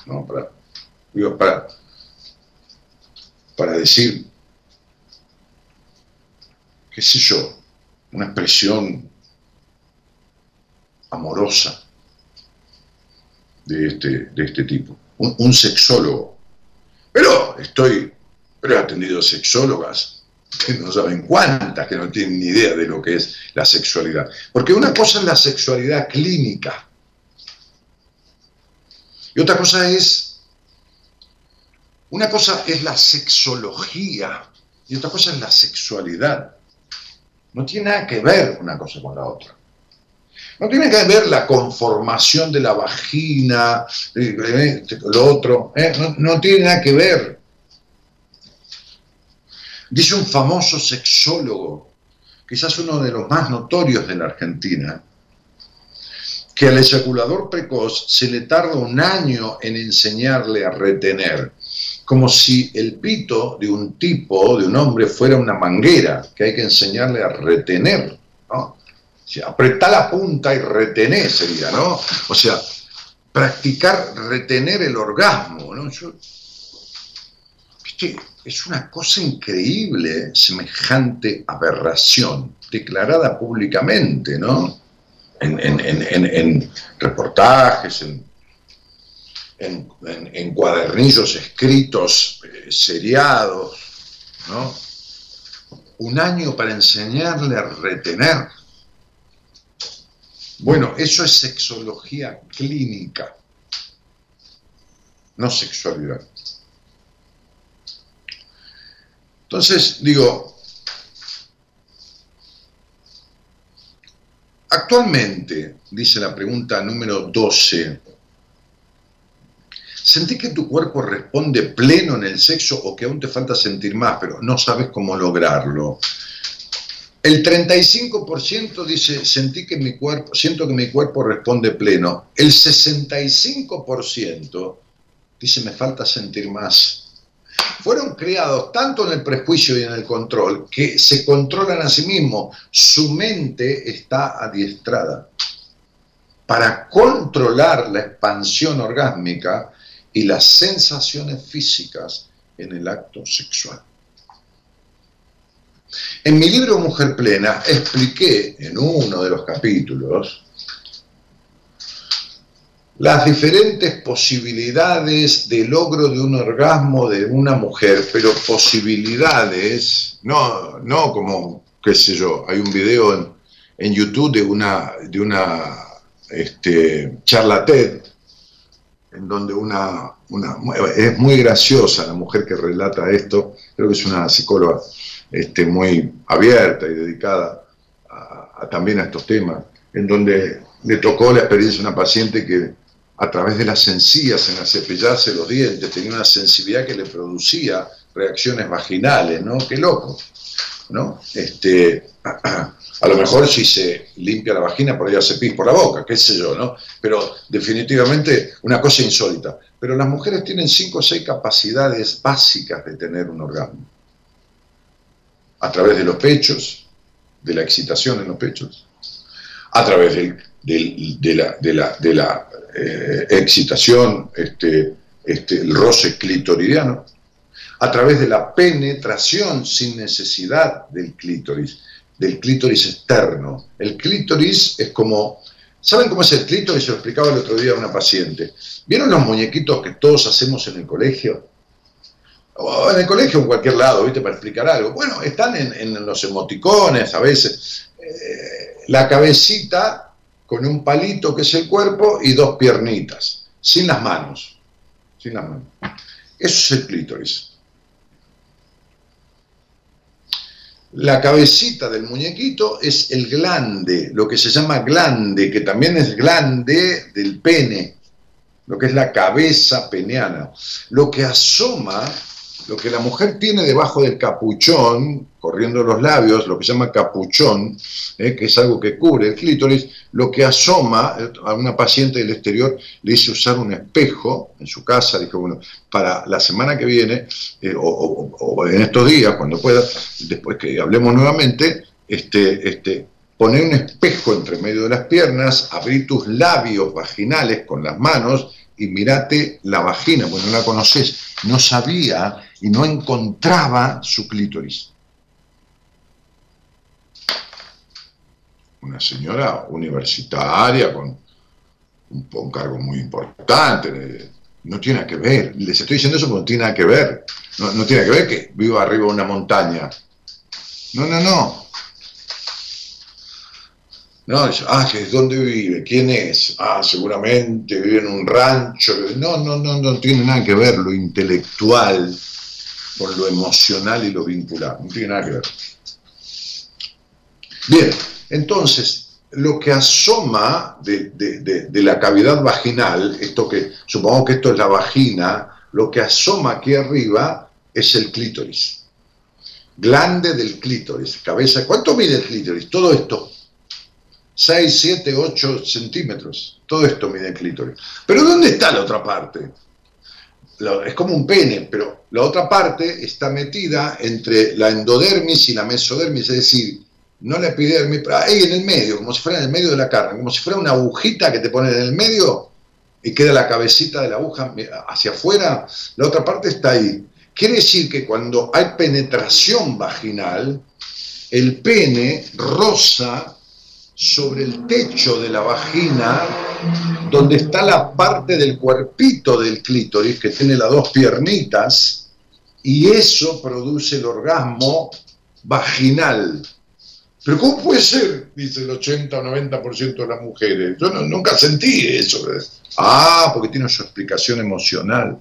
¿no? Para, para, para decir, qué sé yo, una expresión amorosa de este, de este tipo. Un, un sexólogo. Pero estoy pero he atendido sexólogas que no saben cuántas, que no tienen ni idea de lo que es la sexualidad. Porque una cosa es la sexualidad clínica y otra cosa es, una cosa es la sexología y otra cosa es la sexualidad. No tiene nada que ver una cosa con la otra. No tiene que ver la conformación de la vagina, lo otro, eh, no, no tiene nada que ver. Dice un famoso sexólogo, quizás uno de los más notorios de la Argentina, que al eyaculador precoz se le tarda un año en enseñarle a retener, como si el pito de un tipo, de un hombre, fuera una manguera, que hay que enseñarle a retener, ¿no? apretar la punta y retener sería, ¿no? O sea, practicar retener el orgasmo, ¿no? es una cosa increíble semejante aberración, declarada públicamente, ¿no? En, reportajes, en, cuadernillos escritos, eh, seriados, ¿no? Un año para enseñarle a retener. Bueno, eso es sexología clínica, no sexualidad. Entonces, digo, actualmente, dice la pregunta número 12, ¿sentís que tu cuerpo responde pleno en el sexo o que aún te falta sentir más, pero no sabes cómo lograrlo? El 35% dice, sentí que mi cuerpo, siento que mi cuerpo responde pleno. El 65% dice, me falta sentir más fueron creados tanto en el prejuicio y en el control que se controlan a sí mismos. Su mente está adiestrada para controlar la expansión orgásmica y las sensaciones físicas en el acto sexual. En mi libro Mujer Plena expliqué en uno de los capítulos las diferentes posibilidades de logro de un orgasmo de una mujer, pero posibilidades, no, no como, qué sé yo, hay un video en, en YouTube de una, de una este, charla TED, en donde una, una, es muy graciosa la mujer que relata esto, creo que es una psicóloga este, muy abierta y dedicada también a estos temas, en donde le tocó la experiencia a una paciente que a través de las encías en la cepillarse los dientes, tenía una sensibilidad que le producía reacciones vaginales, ¿no? Qué loco, ¿no? Este, [clears throat] a lo mejor si se limpia la vagina podría hacer pis por la boca, qué sé yo, ¿no? Pero definitivamente una cosa insólita. Pero las mujeres tienen cinco o seis capacidades básicas de tener un orgasmo. A través de los pechos, de la excitación en los pechos, a través de, la, de la eh, excitación, este, este, el roce clitoridiano, a través de la penetración sin necesidad del clítoris, del clítoris externo. El clítoris es como, ¿saben cómo es el clítoris? Se lo explicaba el otro día a una paciente. ¿Vieron los muñequitos que todos hacemos en el colegio? O en el colegio en cualquier lado, ¿viste? Para explicar algo. Bueno, están en, los emoticones a veces. Eh, la cabecita con un palito que es el cuerpo y dos piernitas, sin las manos. Sin las manos. Eso es el clítoris. La cabecita del muñequito es el glande, lo que se llama glande, que también es glande del pene, lo que es la cabeza peneana. Lo que asoma lo que la mujer tiene debajo del capuchón, corriendo los labios, lo que se llama capuchón, eh, que es algo que cubre el clítoris, lo que asoma eh, a una paciente del exterior le hice usar un espejo en su casa, dijo, bueno, para la semana que viene, eh, o, en estos días, cuando pueda, después que hablemos nuevamente, este, este, poner un espejo entre medio de las piernas, abrir tus labios vaginales con las manos y mirate la vagina, bueno, no la conoces, no sabía y no encontraba su clítoris. Una señora universitaria con un, cargo muy importante, no tiene que ver, les estoy diciendo eso porque no tiene nada que ver, no, tiene que ver que viva arriba de una montaña. No, no, no, no, ah, es dónde vive, quién es, ah, seguramente vive en un rancho. No, no, no, no tiene nada que ver lo intelectual con lo emocional y lo vincular, no tiene nada que ver. Bien, entonces, lo que asoma de, de la cavidad vaginal, esto que, supongamos que esto es la vagina, lo que asoma aquí arriba es el clítoris. Glande del clítoris, cabeza. ¿Cuánto mide el clítoris? Todo esto 6, 7, 8 centímetros. Todo esto mide el clítoris. Pero ¿dónde está la otra parte? Es como un pene, pero la otra parte está metida entre la endodermis y la mesodermis, es decir, no la epidermis, pero ahí en el medio, como si fuera en el medio de la carne, como si fuera una agujita que te ponen en el medio y queda la cabecita de la aguja hacia afuera, la otra parte está ahí. Quiere decir que cuando hay penetración vaginal, el pene roza sobre el techo de la vagina, donde está la parte del cuerpito del clítoris, que tiene las dos piernitas, y eso produce el orgasmo vaginal. Pero ¿cómo puede ser? Dice el 80 o 90% de las mujeres. Yo nunca sentí eso. Ah, porque tiene su explicación emocional.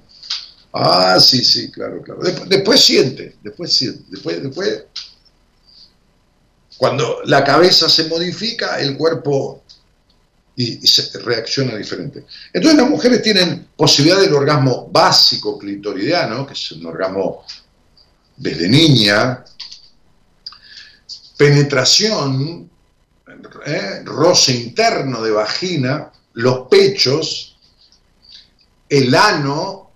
Ah, sí, sí, claro, claro. Después, siente, después siente, después, después. Cuando la cabeza se modifica, el cuerpo y, reacciona diferente. Entonces las mujeres tienen posibilidad del orgasmo básico clitoridiano, que es un orgasmo desde niña, penetración, ¿eh? roce interno de vagina, los pechos, el ano,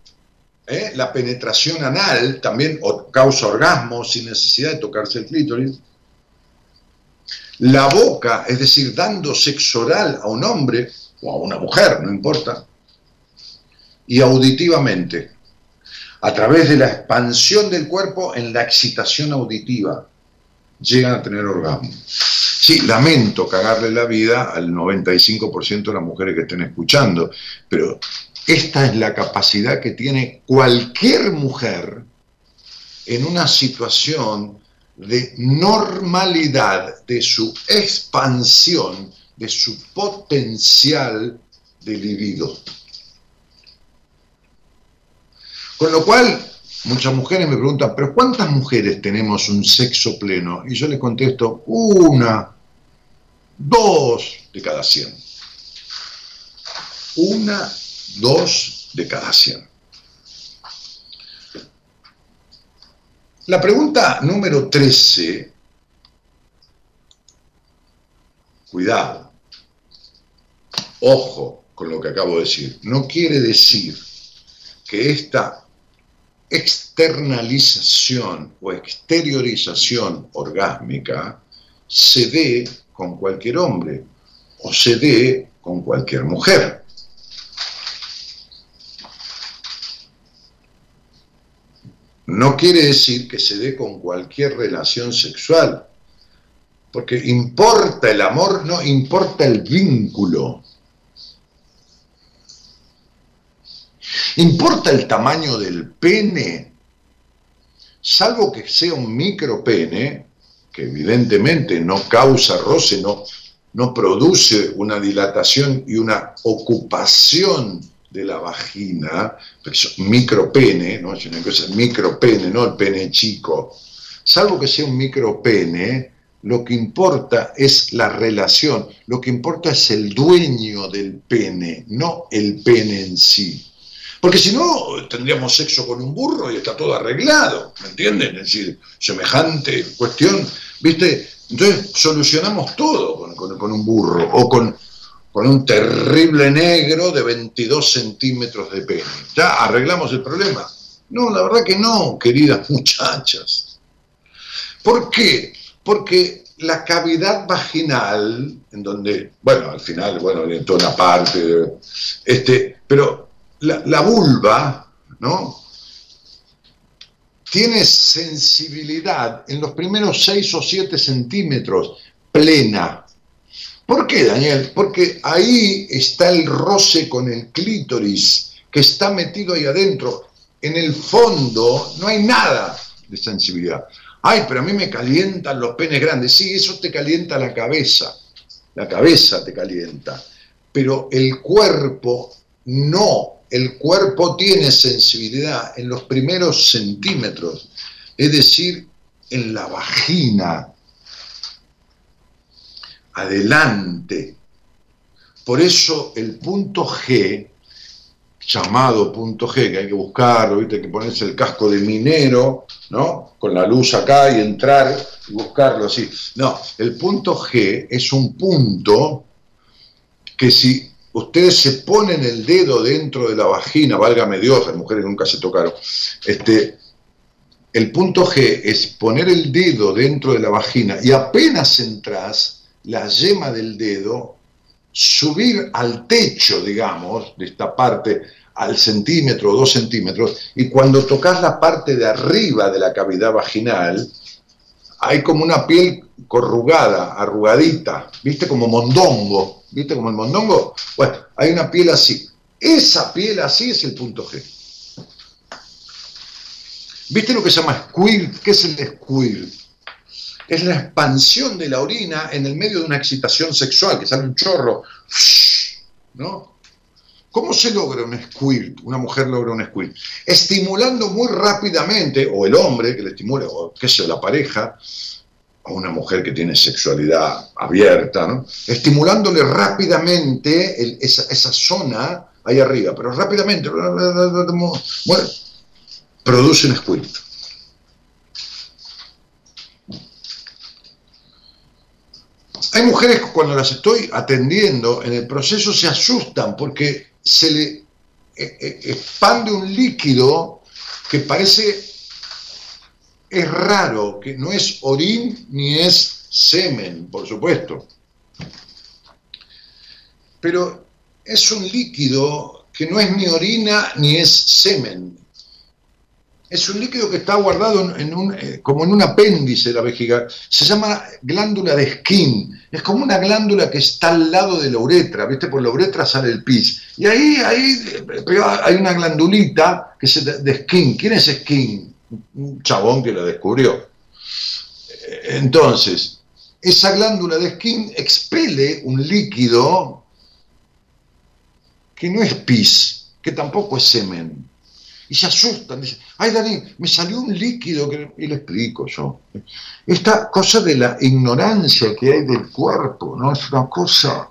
¿eh? la penetración anal también causa orgasmo sin necesidad de tocarse el clítoris. La boca, es decir, dando sexo oral a un hombre o a una mujer, no importa. Y auditivamente, a través de la expansión del cuerpo en la excitación auditiva, llegan a tener orgasmo. Sí, lamento cagarle la vida al 95% de las mujeres que estén escuchando, pero esta es la capacidad que tiene cualquier mujer en una situación de normalidad de su expansión, de su potencial de libido. Con lo cual, muchas mujeres me preguntan, pero ¿cuántas mujeres tenemos un sexo pleno? Y yo les contesto, una, dos de cada cien. Una, dos de cada cien. La pregunta número 13, cuidado, ojo con lo que acabo de decir, no quiere decir que esta externalización o exteriorización orgásmica se dé con cualquier hombre o se dé con cualquier mujer. No quiere decir que se dé con cualquier relación sexual, porque importa el amor, no importa el vínculo. ¿Importa el tamaño del pene? Salvo que sea un micropene, que evidentemente no causa roce, no, no produce una dilatación y una ocupación de la vagina, micropene, ¿no? es una cosa micropene, no el pene chico, salvo que sea un micropene, lo que importa es la relación, lo que importa es el dueño del pene, no el pene en sí. Porque si no, tendríamos sexo con un burro y está todo arreglado, ¿me entienden? Es decir, semejante cuestión, ¿viste? Entonces solucionamos todo con un burro o con, con un terrible negro de 22 centímetros de pene. ¿Ya arreglamos el problema? No, la verdad que no, queridas [laughs] muchachas. ¿Por qué? Porque la cavidad vaginal, en donde, bueno, al final, bueno, en toda una parte, este, pero la, la vulva, ¿no? Tiene sensibilidad en los primeros 6 o 7 centímetros, plena, ¿Por qué, Daniel? Porque ahí está el roce con el clítoris que está metido ahí adentro. En el fondo no hay nada de sensibilidad. Ay, pero a mí me calientan los penes grandes. Sí, eso te calienta la cabeza. La cabeza te calienta. Pero el cuerpo no. El cuerpo tiene sensibilidad en los primeros centímetros. Es decir, en la vagina, adelante. Por eso el punto G, llamado punto G, que hay que buscarlo, ¿viste? que ponerse el casco de minero, ¿no? Con la luz acá y entrar y buscarlo así. No, el punto G es un punto que si ustedes se ponen el dedo dentro de la vagina, válgame Dios, las mujeres nunca se tocaron, este, el punto G es poner el dedo dentro de la vagina y apenas entras, la yema del dedo, subir al techo, digamos, de esta parte al centímetro o dos centímetros, y cuando tocas la parte de arriba de la cavidad vaginal, hay como una piel corrugada, arrugadita, ¿viste? Como mondongo, ¿viste? Como el mondongo. Bueno, hay una piel así. Esa piel así es el punto G. ¿Viste lo que se llama squirt? ¿Qué es el squirt? Es la expansión de la orina en el medio de una excitación sexual, que sale un chorro, ¿no? ¿Cómo se logra un squirt? Una mujer logra un squirt. Estimulando muy rápidamente, o el hombre que le estimula, o qué sé, la pareja, a una mujer que tiene sexualidad abierta, ¿no? estimulándole rápidamente esa, esa, zona ahí arriba, pero rápidamente, bueno, produce un squirt. Hay mujeres que cuando las estoy atendiendo en el proceso se asustan porque se le eh, eh, expande un líquido que parece, es raro, que no es orín ni es semen, por supuesto. Pero es un líquido que no es ni orina ni es semen, es un líquido que está guardado eh, como en un apéndice de la vejiga. Se llama glándula de skin. Es como una glándula que está al lado de la uretra, ¿viste? Por la uretra sale el pis. Y ahí, ahí hay una glandulita que se de skin. ¿Quién es skin? Un chabón que la descubrió. Entonces, esa glándula de skin expele un líquido que no es pis, que tampoco es semen y se asustan, dicen, ay Dani, me salió un líquido, y le explico yo. Esta cosa de la ignorancia que hay del cuerpo, ¿no? Es una cosa...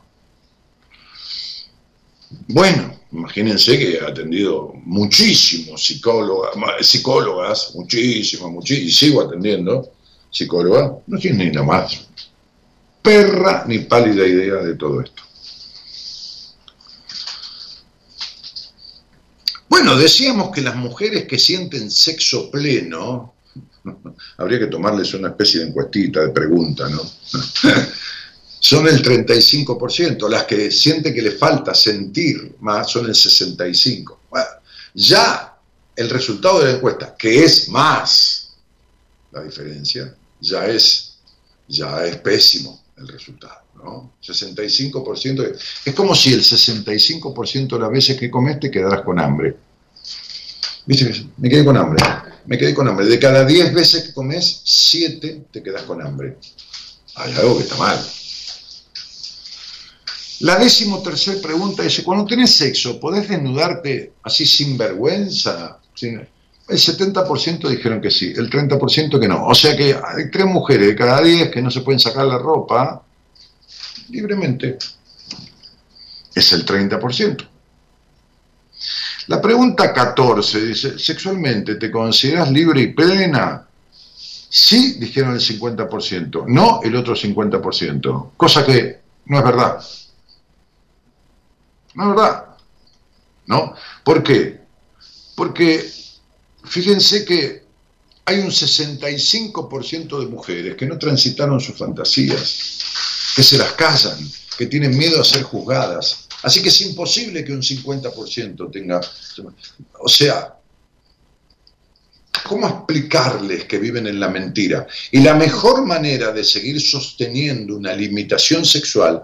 Bueno, imagínense que he atendido muchísimos psicólogas, psicólogas, muchísimas, muchísimas, y sigo atendiendo psicólogas, no tienen ni nada más perra ni pálida idea de todo esto. Bueno, decíamos que las mujeres que sienten sexo pleno, [laughs] habría que tomarles una especie de encuestita, de pregunta, ¿no? [laughs] son el 35%, las que sienten que les falta sentir más son el 65%. Bueno, ya el resultado de la encuesta, que es más la diferencia, ya es, ya es pésimo el resultado. ¿no? 65%, es como si el 65% de las veces que comes te quedaras con hambre. Me quedé con hambre, me quedé con hambre. De cada 10 veces que comes, 7 te quedas con hambre. Hay algo que está mal. La décimo tercera pregunta dice, cuando tenés sexo, ¿podés desnudarte así sin vergüenza? El 70% dijeron que sí, el 30% que no. O sea que hay tres mujeres de cada 10 que no se pueden sacar la ropa libremente. Es el 30%. La pregunta 14 dice, ¿sexualmente te consideras libre y plena? Sí, dijeron el 50%, no el otro 50%, cosa que no es verdad. No es verdad. ¿No? ¿Por qué? Porque fíjense que hay un 65% de mujeres que no transitaron sus fantasías, que se las callan, que tienen miedo a ser juzgadas. Así que es imposible que un 50% tenga... O sea, ¿cómo explicarles que viven en la mentira? Y la mejor manera de seguir sosteniendo una limitación sexual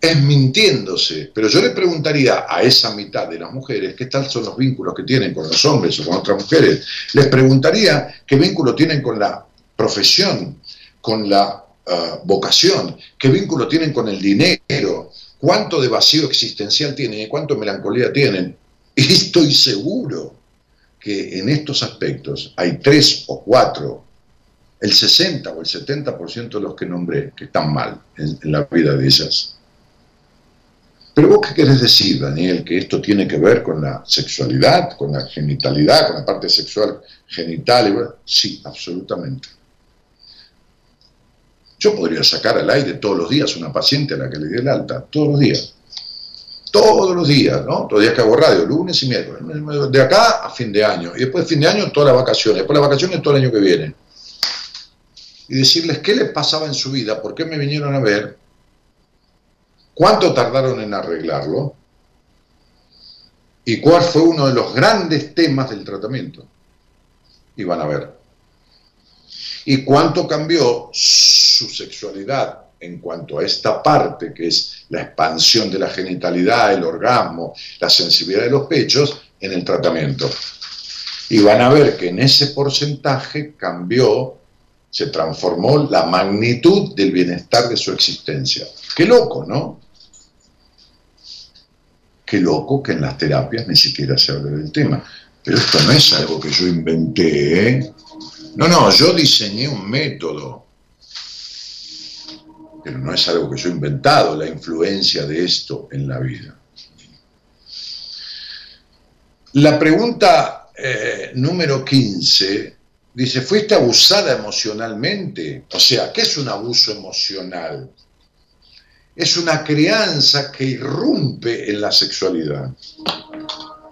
es mintiéndose. Pero yo le preguntaría a esa mitad de las mujeres qué tal son los vínculos que tienen con los hombres o con otras mujeres. Les preguntaría qué vínculo tienen con la profesión, con la ah, vocación, qué vínculo tienen con el dinero, cuánto de vacío existencial tienen y cuánto melancolía tienen. [laughs] Y estoy seguro que en estos aspectos hay tres o cuatro, el 60 o el 70% de los que nombré, que están mal en, en la vida de ellas. Pero vos qué querés decir, Daniel, que esto tiene que ver con la sexualidad, con la genitalidad, con la parte sexual genital? Sí, absolutamente. Yo podría sacar al aire todos los días una paciente a la que le di el alta, todos los días. Todos los días, ¿no? Todos los días que hago radio, lunes y miércoles. De acá a fin de año. Y después de fin de año, todas las vacaciones. Después de las vacaciones, todo el año que viene. Y decirles qué les pasaba en su vida, por qué me vinieron a ver, cuánto tardaron en arreglarlo y cuál fue uno de los grandes temas del tratamiento. Y van a ver. Y cuánto cambió su sexualidad en cuanto a esta parte, que es la expansión de la genitalidad, el orgasmo, la sensibilidad de los pechos, en el tratamiento. Y van a ver que en ese porcentaje cambió, se transformó la magnitud del bienestar de su existencia. Qué loco, ¿no? Qué loco que en las terapias ni siquiera se hable del tema. Pero esto no es algo que yo inventé, ¿eh? No, no, yo diseñé un método. Pero no es algo que yo he inventado, la influencia de esto en la vida. La pregunta eh, número 15 dice, ¿fuiste abusada emocionalmente? O sea, ¿qué es un abuso emocional? Es una crianza que irrumpe en la sexualidad.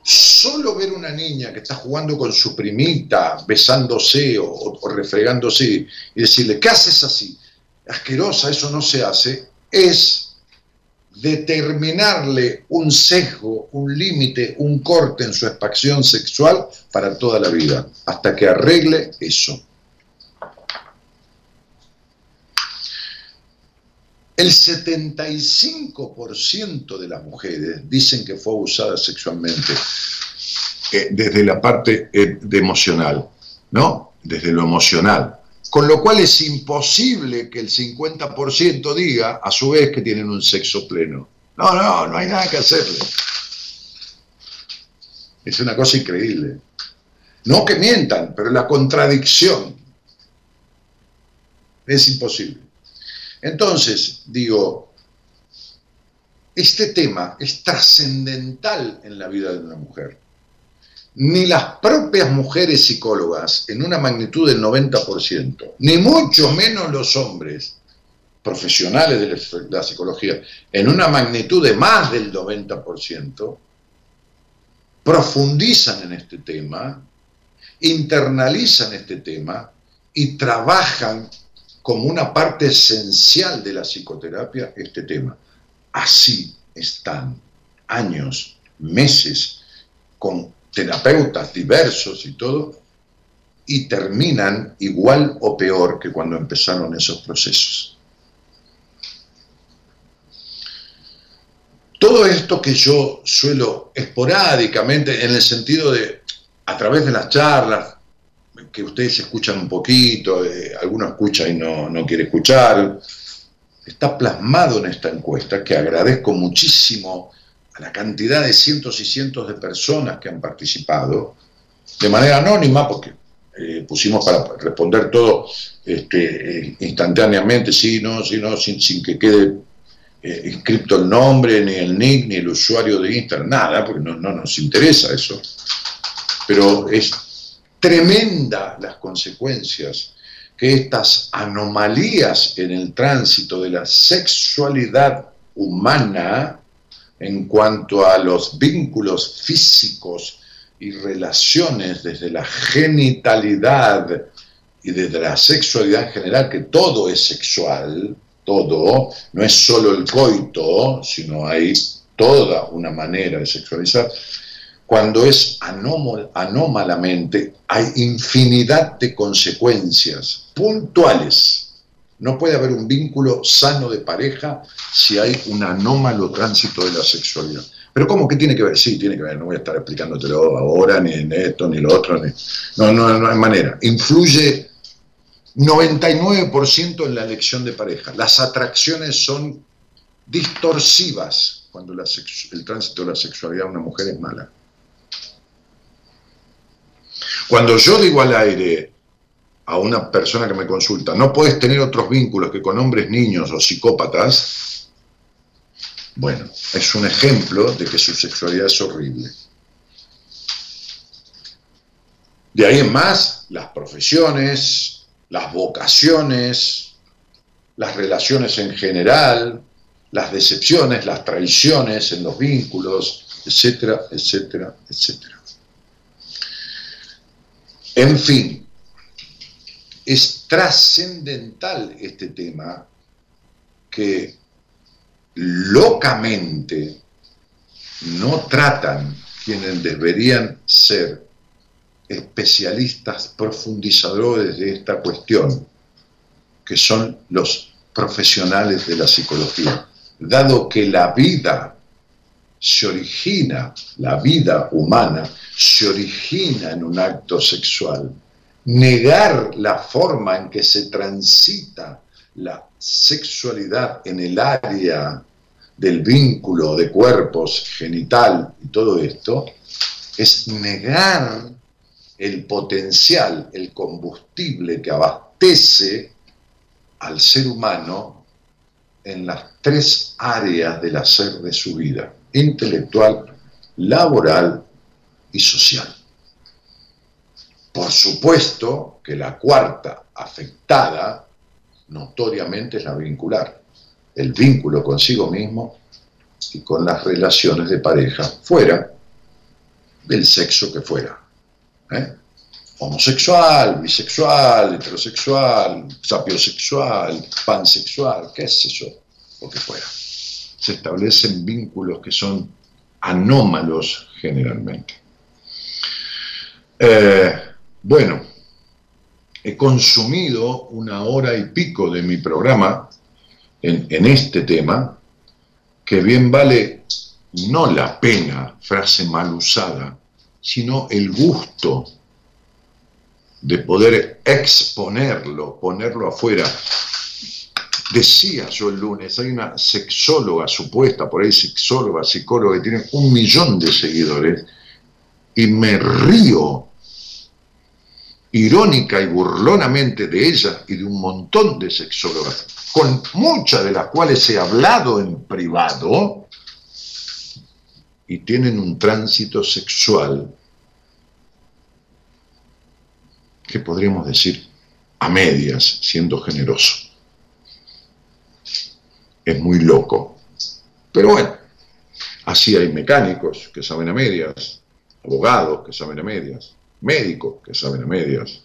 Solo ver una niña que está jugando con su primita, besándose o, o refregándose y decirle, ¿qué haces así? Asquerosa, eso no se hace, es determinarle un sesgo, un límite, un corte en su expansión sexual para toda la vida, hasta que arregle eso. El 75% de las mujeres dicen que fue abusada sexualmente eh, desde la parte eh, de emocional, ¿no? Desde lo emocional. Con lo cual es imposible que el 50% diga a su vez que tienen un sexo pleno. No, no, no hay nada que hacerle. Es una cosa increíble. No que mientan, pero la contradicción es imposible. Entonces, digo, este tema es trascendental en la vida de una mujer. Ni las propias mujeres psicólogas en una magnitud del 90%, ni mucho menos los hombres profesionales de la psicología en una magnitud de más del 90%, profundizan en este tema, internalizan este tema y trabajan como una parte esencial de la psicoterapia este tema. Así están años, meses, con terapeutas diversos y todo, y terminan igual o peor que cuando empezaron esos procesos. Todo esto que yo suelo esporádicamente, en el sentido de, a través de las charlas, que ustedes escuchan un poquito, eh, alguno escucha y no, no quiere escuchar, está plasmado en esta encuesta, que agradezco muchísimo a la cantidad de cientos y cientos de personas que han participado, de manera anónima, porque eh, pusimos para responder todo este, eh, instantáneamente, sí, no, sí, no, sin, que quede eh, inscrito el nombre, ni el nick, ni el usuario de Instagram, nada, porque no, no nos interesa eso. Pero es tremenda las consecuencias que estas anomalías en el tránsito de la sexualidad humana en cuanto a los vínculos físicos y relaciones desde la genitalidad y desde la sexualidad en general, que todo es sexual, todo, no es solo el coito, sino hay toda una manera de sexualizar, cuando es anómalamente, hay infinidad de consecuencias puntuales no puede haber un vínculo sano de pareja si hay un anómalo tránsito de la sexualidad. Pero ¿cómo que tiene que ver? Sí, tiene que ver, no voy a estar explicándotelo ahora, ni en esto, ni lo otro. No, no, no hay manera. Influye 99% en la elección de pareja. Las atracciones son distorsivas cuando el tránsito de la sexualidad de una mujer es mala. Cuando yo digo al aire, a una persona que me consulta, no puedes tener otros vínculos que con hombres niños o psicópatas, bueno, es un ejemplo de que su sexualidad es horrible. De ahí en más, las profesiones, las vocaciones, las relaciones en general, las decepciones, las traiciones en los vínculos, etcétera, etcétera, etcétera. En fin, es trascendental este tema que locamente no tratan quienes deberían ser especialistas profundizadores de esta cuestión, que son los profesionales de la psicología, dado que la vida se origina, la vida humana se origina en un acto sexual, negar la forma en que se transita la sexualidad en el área del vínculo de cuerpos, genital y todo esto, es negar el potencial, el combustible que abastece al ser humano en las tres áreas del hacer de su vida, intelectual, laboral y social. Por supuesto que la cuarta afectada notoriamente es la vincular, el vínculo consigo mismo y con las relaciones de pareja fuera del sexo que fuera. ¿eh? homosexual, bisexual, heterosexual, sapiosexual, pansexual, qué es eso, lo que fuera. Se establecen vínculos que son anómalos generalmente. Eh, bueno, he consumido una hora y pico de mi programa en, en este tema, que bien vale no la pena, frase mal usada, sino el gusto de poder exponerlo, ponerlo afuera. Decía yo el lunes, hay una sexóloga supuesta, por ahí sexóloga, psicóloga, que tiene un millón de seguidores, y me río irónica y burlonamente de ella y de un montón de sexólogas, con muchas de las cuales he hablado en privado, y tienen un tránsito sexual que podríamos decir a medias, siendo generoso. Es muy loco. Pero bueno, así hay mecánicos que saben a medias, abogados que saben a medias, médicos que saben a medias,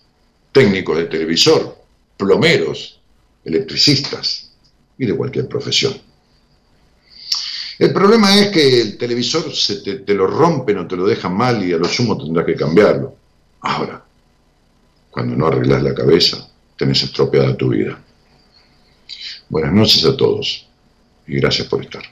técnicos de televisor, plomeros, electricistas y de cualquier profesión. El problema es que el televisor se te, lo rompen o te lo dejan mal y a lo sumo tendrás que cambiarlo. Ahora, cuando no arreglas la cabeza, tenés estropeada tu vida. Buenas noches a todos y gracias por estar.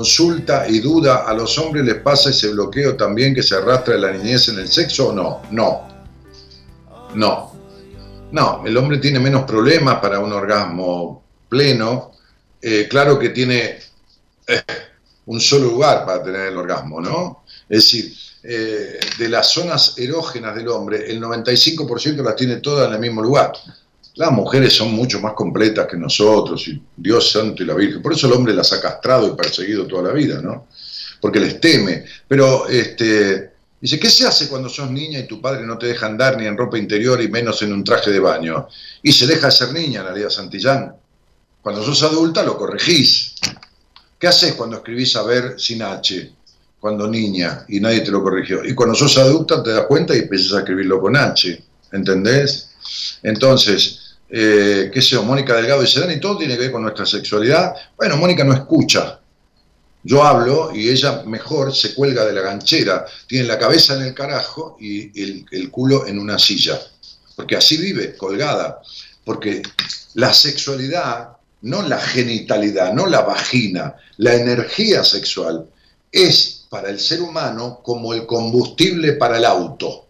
Consulta y duda. ¿A los hombres les pasa ese bloqueo también que se arrastra de la niñez en el sexo o no? No. No. No, el hombre tiene menos problemas para un orgasmo pleno. Eh, claro que tiene eh, un solo lugar para tener el orgasmo, ¿no? Es decir, eh, de las zonas erógenas del hombre, el 95% las tiene todas en el mismo lugar. Las mujeres son mucho más completas que nosotros, y Dios santo y la Virgen. Por eso el hombre las ha castrado y perseguido toda la vida, ¿no? Porque les teme. Pero, este, dice, ¿qué se hace cuando sos niña y tu padre no te deja andar ni en ropa interior y menos en un traje de baño? Y se deja de ser niña, Nadia Santillán. Cuando sos adulta lo corregís. ¿Qué haces cuando escribís a ver sin H? Cuando niña y nadie te lo corrigió. Y cuando sos adulta te das cuenta y empiezas a escribirlo con H. ¿Entendés? Entonces, eh, qué sé yo, Mónica Delgado dice, Dani, todo tiene que ver con nuestra sexualidad. Bueno, Mónica no escucha. Yo hablo y ella mejor se cuelga de la ganchera, tiene la cabeza en el carajo y el culo en una silla. Porque así vive, colgada. Porque la sexualidad, no la genitalidad, no la vagina, la energía sexual es para el ser humano como el combustible para el auto.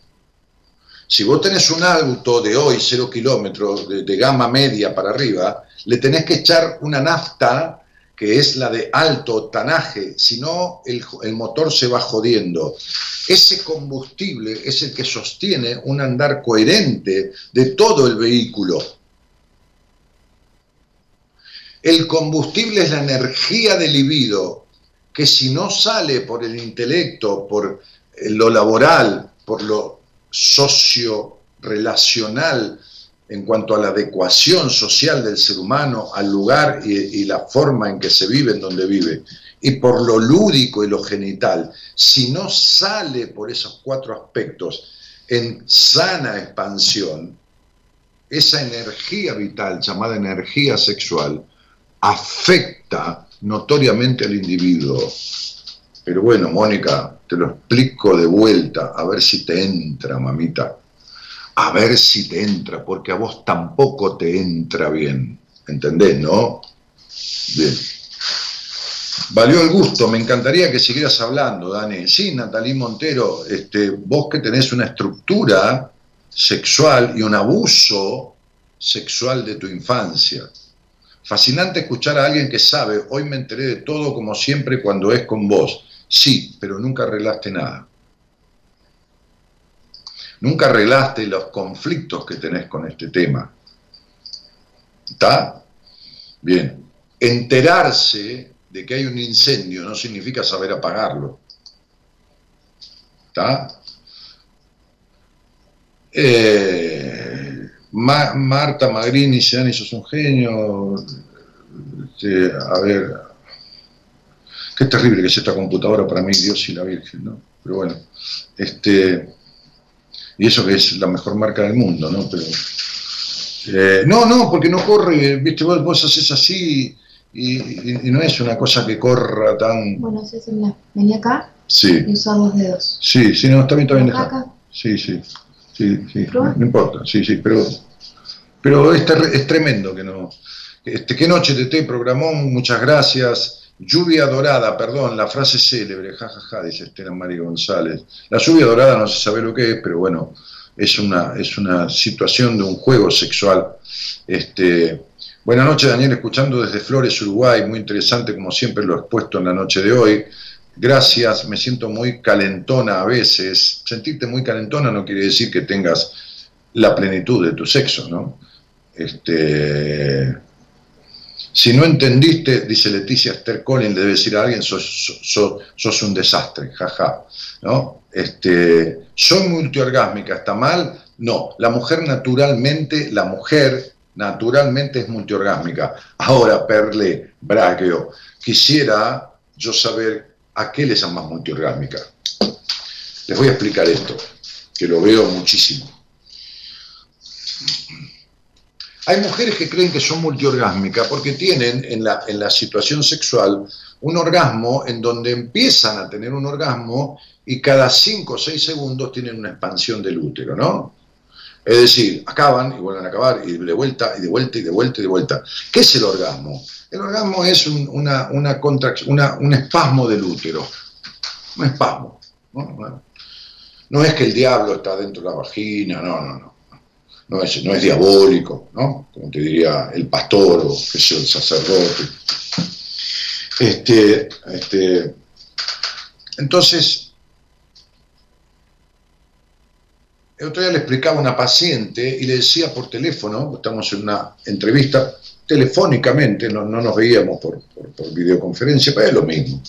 Si vos tenés un auto de hoy, cero kilómetros, de, gama media para arriba, le tenés que echar una nafta que es la de alto tanaje, si no el, el, motor se va jodiendo. Ese combustible es el que sostiene un andar coherente de todo el vehículo. El combustible es la energía del libido, que si no sale por el intelecto, por lo laboral, por lo socio-relacional en cuanto a la adecuación social del ser humano al lugar y, y, la forma en que se vive, en donde vive, y por lo lúdico y lo genital, si no sale por esos cuatro aspectos en sana expansión, esa energía vital llamada energía sexual afecta notoriamente al individuo. Pero bueno, Mónica, te lo explico de vuelta, a ver si te entra, mamita. A ver si te entra, porque a vos tampoco te entra bien. ¿Entendés, no? Bien. Valió el gusto, me encantaría que siguieras hablando, Dani. Sí, Natalí Montero, este, vos que tenés una estructura sexual y un abuso sexual de tu infancia. Fascinante escuchar a alguien que sabe, hoy me enteré de todo como siempre cuando es con vos. Sí, pero nunca arreglaste nada. Nunca arreglaste los conflictos que tenés con este tema. ¿Está? Bien. Enterarse de que hay un incendio no significa saber apagarlo. ¿Está? Eh, Ma Marta Magrini, Dani, sos un genio. Este, a ver, Qué terrible que es esta computadora para mí, Dios y la Virgen, ¿no? Pero bueno, este, y eso que es la mejor marca del mundo, ¿no? Pero, eh, no, no, porque no corre, viste, vos, vos haces así y, y, y, no es una cosa que corra tan... Bueno, sí, vení acá sí. y usar dos dedos. Sí, sí, no, está bien, está bien. Acá. Sí, sí, sí, sí, no, no importa, sí, sí, pero, pero es, es tremendo que no... Este, ¿Qué noche de té programó? Muchas gracias. Lluvia dorada, perdón, la frase célebre, jajaja, ja, ja, dice Estela María González. La lluvia dorada no se sabe lo que es, pero bueno, es una, es una situación de un juego sexual. Este, buenas noches, Daniel, escuchando desde Flores, Uruguay, muy interesante como siempre lo expuesto en la noche de hoy. Gracias, me siento muy calentona a veces. Sentirte muy calentona no quiere decir que tengas la plenitud de tu sexo, ¿no? Este, si no entendiste, dice Leticia Esther Collins, le debe decir a alguien, sos, un desastre, jaja. ¿no? Este, ¿Soy multiorgásmica? ¿Está mal? No, la mujer naturalmente, la mujer naturalmente es multiorgásmica. Ahora, Perle, Braqueo, quisiera yo saber a qué le llamas multiorgásmica. Les voy a explicar esto, que lo veo muchísimo. Hay mujeres que creen que son multiorgásmicas porque tienen en la, en la situación sexual un orgasmo en donde empiezan a tener un orgasmo y cada 5 o 6 segundos tienen una expansión del útero, ¿no? Es decir, acaban y vuelven a acabar y de vuelta y de vuelta y de vuelta y de vuelta. ¿Qué es el orgasmo? El orgasmo es un, una, una, una, un espasmo del útero, un espasmo. ¿no? no es que el diablo está dentro de la vagina, no, no, no. No es, no es diabólico, ¿no? Como te diría el pastor o que sea el sacerdote. Este, este, entonces, el otro día le explicaba a una paciente y le decía por teléfono, estamos en una entrevista telefónicamente, no, nos veíamos por, por, videoconferencia, pero es lo mismo.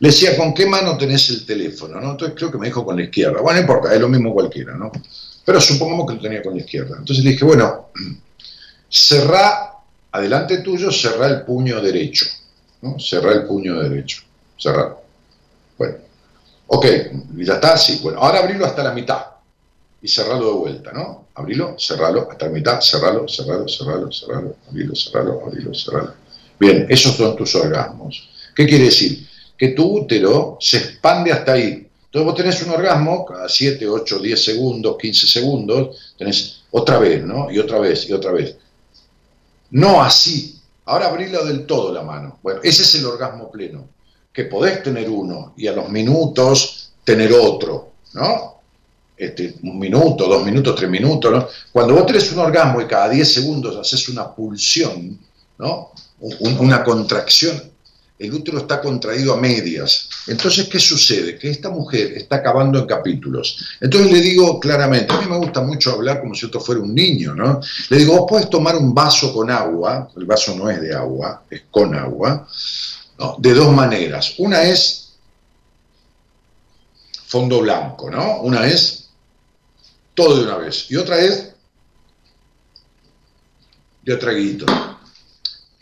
Le decía, ¿con qué mano tenés el teléfono? ¿no? Entonces creo que me dijo con la izquierda. Bueno, no importa, es lo mismo cualquiera, ¿no? Pero supongamos que lo tenía con la izquierda. Entonces le dije, bueno, [clears throat] cerrá, adelante tuyo, cerrá el puño derecho. ¿no? Cerrá el puño derecho. Cerrá. Bueno, ok, ya está, sí. Bueno, ahora abrilo hasta la mitad y cerralo de vuelta, ¿no? Abrilo, cerralo hasta la mitad, cerralo, cerralo, cerralo, cerralo, abrilo, cerralo, abrilo, cerralo. Bien, esos son tus orgasmos. ¿Qué quiere decir? Que tu útero se expande hasta ahí. Entonces vos tenés un orgasmo cada 7, 8, 10 segundos, 15 segundos, tenés otra vez, ¿no? Y otra vez, y otra vez. No así. Ahora abrilo del todo la mano. Bueno, ese es el orgasmo pleno que podés tener uno y a los minutos tener otro, ¿no? Este, un minuto, dos minutos, tres minutos, ¿no? Cuando vos tenés un orgasmo y cada diez segundos haces una pulsión, ¿no? una contracción, el útero está contraído a medias. Entonces, ¿qué sucede? Que esta mujer está acabando en capítulos. Entonces le digo claramente, a mí me gusta mucho hablar como si esto fuera un niño, ¿no? Le digo, vos podés tomar un vaso con agua, el vaso no es de agua, es con agua, de dos maneras. Una es fondo blanco, ¿no? Una es todo de una vez. Y otra es de traguito.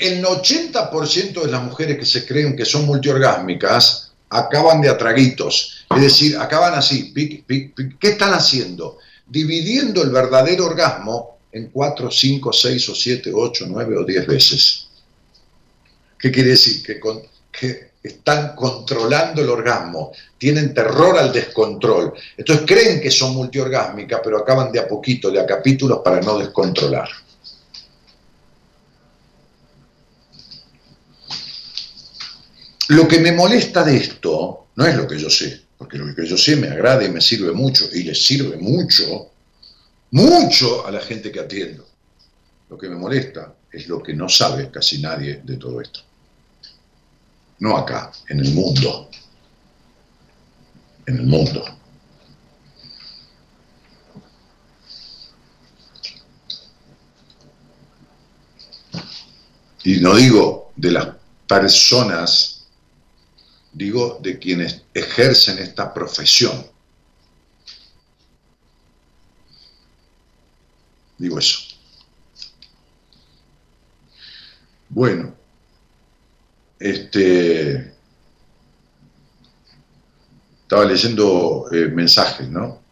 El 80% de las mujeres que se creen que son multiorgásmicas acaban de atraguitos. Es decir, acaban así. ¿Qué están haciendo? Dividiendo el verdadero orgasmo en 4, 5, 6 o 7, 8, 9 o 10 veces. ¿Qué quiere decir? Que, que están controlando el orgasmo, tienen terror al descontrol. Entonces creen que son multiorgásmicas, pero acaban de a poquito, de a capítulos para no descontrolar. Lo que me molesta de esto no es lo que yo sé, porque lo que yo sé me agrada y me sirve mucho, y le sirve mucho, mucho a la gente que atiendo. Lo que me molesta es lo que no sabe casi nadie de todo esto no acá, en el mundo. En el mundo. Y no digo de las personas, digo de quienes ejercen esta profesión. Digo eso. Bueno, este, estaba leyendo eh, mensajes, ¿no?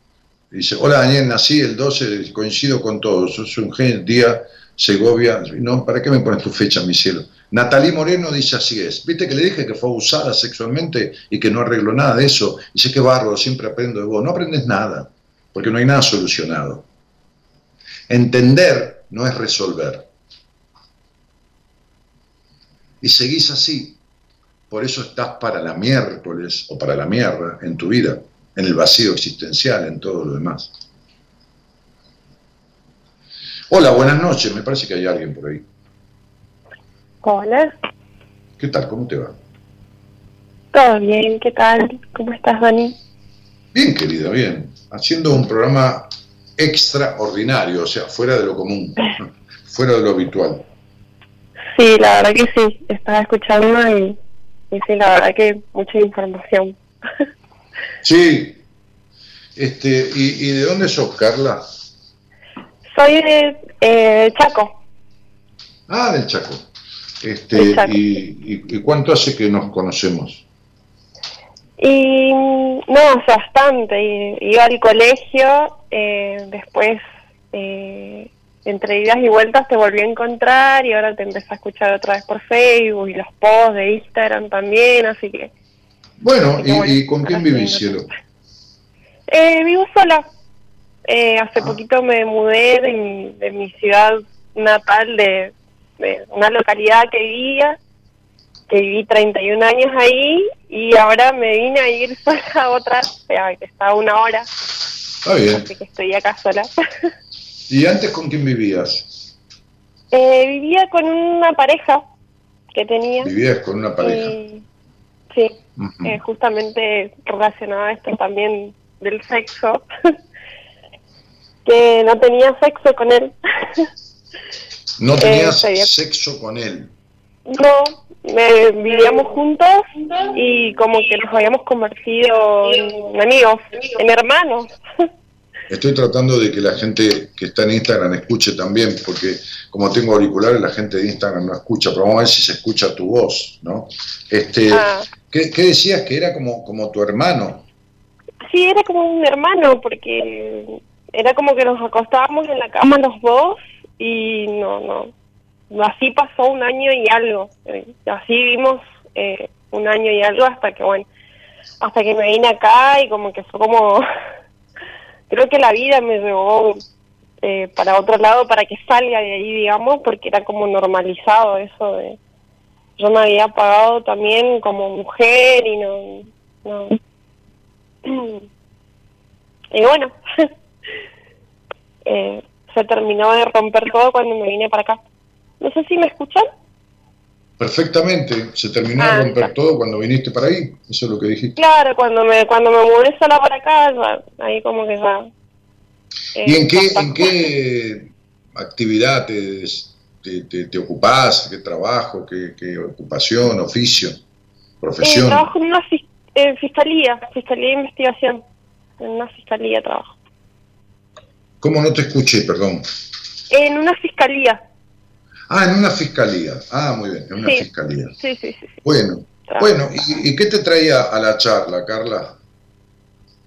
Dice, hola Daniel, nací el 12, coincido con todos, sos un gen, día, Segovia, no, ¿para qué me pones tu fecha, mi cielo? Natalí Moreno dice así es, viste que le dije que fue abusada sexualmente y que no arregló nada de eso, dice que bárbaro, siempre aprendo de vos, no aprendes nada, porque no hay nada solucionado. Entender no es resolver y seguís así. Por eso estás para la miércoles o para la mierda en tu vida, en el vacío existencial, en todo lo demás. Hola, buenas noches. Me parece que hay alguien por ahí. Hola. ¿Qué tal? ¿Cómo te va? Todo bien, ¿qué tal? ¿Cómo estás, Dani? Bien, querida, bien. Haciendo un programa extraordinario, o sea, fuera de lo común, [laughs] fuera de lo habitual. Sí, la verdad que sí, estaba escuchando y, sí, la verdad que mucha información. [laughs] Sí. Este, ¿y, de dónde sos, Carla? Soy de eh, Chaco. Ah, del Chaco. Este, Y, cuánto hace que nos conocemos? Y no, bastante. Iba al colegio, eh, después eh, entre idas y vueltas te volví a encontrar y ahora te empecé a escuchar otra vez por Facebook y los posts de Instagram también, así que... Bueno, ¿y, con quién vivís, cielo? Eh, vivo sola. Eh, hace poquito me mudé de mi, de mi ciudad natal, de, de una localidad que vivía, que viví 31 años ahí y ahora me vine a ir [laughs] sola a otra, o sea, que está a una hora, Está bien. así que estoy acá sola. [laughs] ¿Y antes con quién vivías? Eh, vivía con una pareja que tenía. Vivías con una pareja. y- sí, eh, justamente relacionado a esto también del sexo, [laughs] que no tenía sexo con él. No tenías sería- sexo con él. no, vivíamos juntos y como que nos habíamos convertido en amigos, en hermanos. [laughs] Estoy tratando de que la gente que está en Instagram escuche también, porque como tengo auriculares, la gente de Instagram no escucha, pero vamos a ver si se escucha tu voz, ¿no? Este, Ah, ¿qué, qué decías? Que era como, como tu hermano. sí, era como un hermano porque era como que nos acostábamos en la cama los dos y no, no. Así pasó un año y algo. eh, Así vivimos eh, un año y algo hasta que, bueno, hasta que me vine acá y como que fue como... [laughs] Creo que la vida me llevó eh, para otro lado para que salga de ahí, digamos, porque era como normalizado eso de... Yo me había pagado también como mujer y no... no [clears throat] y bueno, [laughs] eh, se terminó de romper todo cuando me vine para acá. No sé si me escuchan. Perfectamente, se terminó Ah, de romper está. todo cuando viniste para ahí, eso es lo que dijiste. Claro, cuando me cuando me mudé sola para acá, ya, ahí como que ya... eh, ¿Y en qué, en qué actividad te, te, te- te ocupás? ¿Qué trabajo? ¿Qué, qué ocupación? ¿Oficio? Eh, ¿Profesión? trabajo en una en fiscalía, fiscalía de investigación. En una fiscalía trabajo. ¿Cómo no te escuché, perdón? En una fiscalía, Ah, en una fiscalía. Ah, muy bien, en una Sí. fiscalía. sí, sí, sí. Bueno, bueno, ¿y, y qué te traía a la charla, Carla?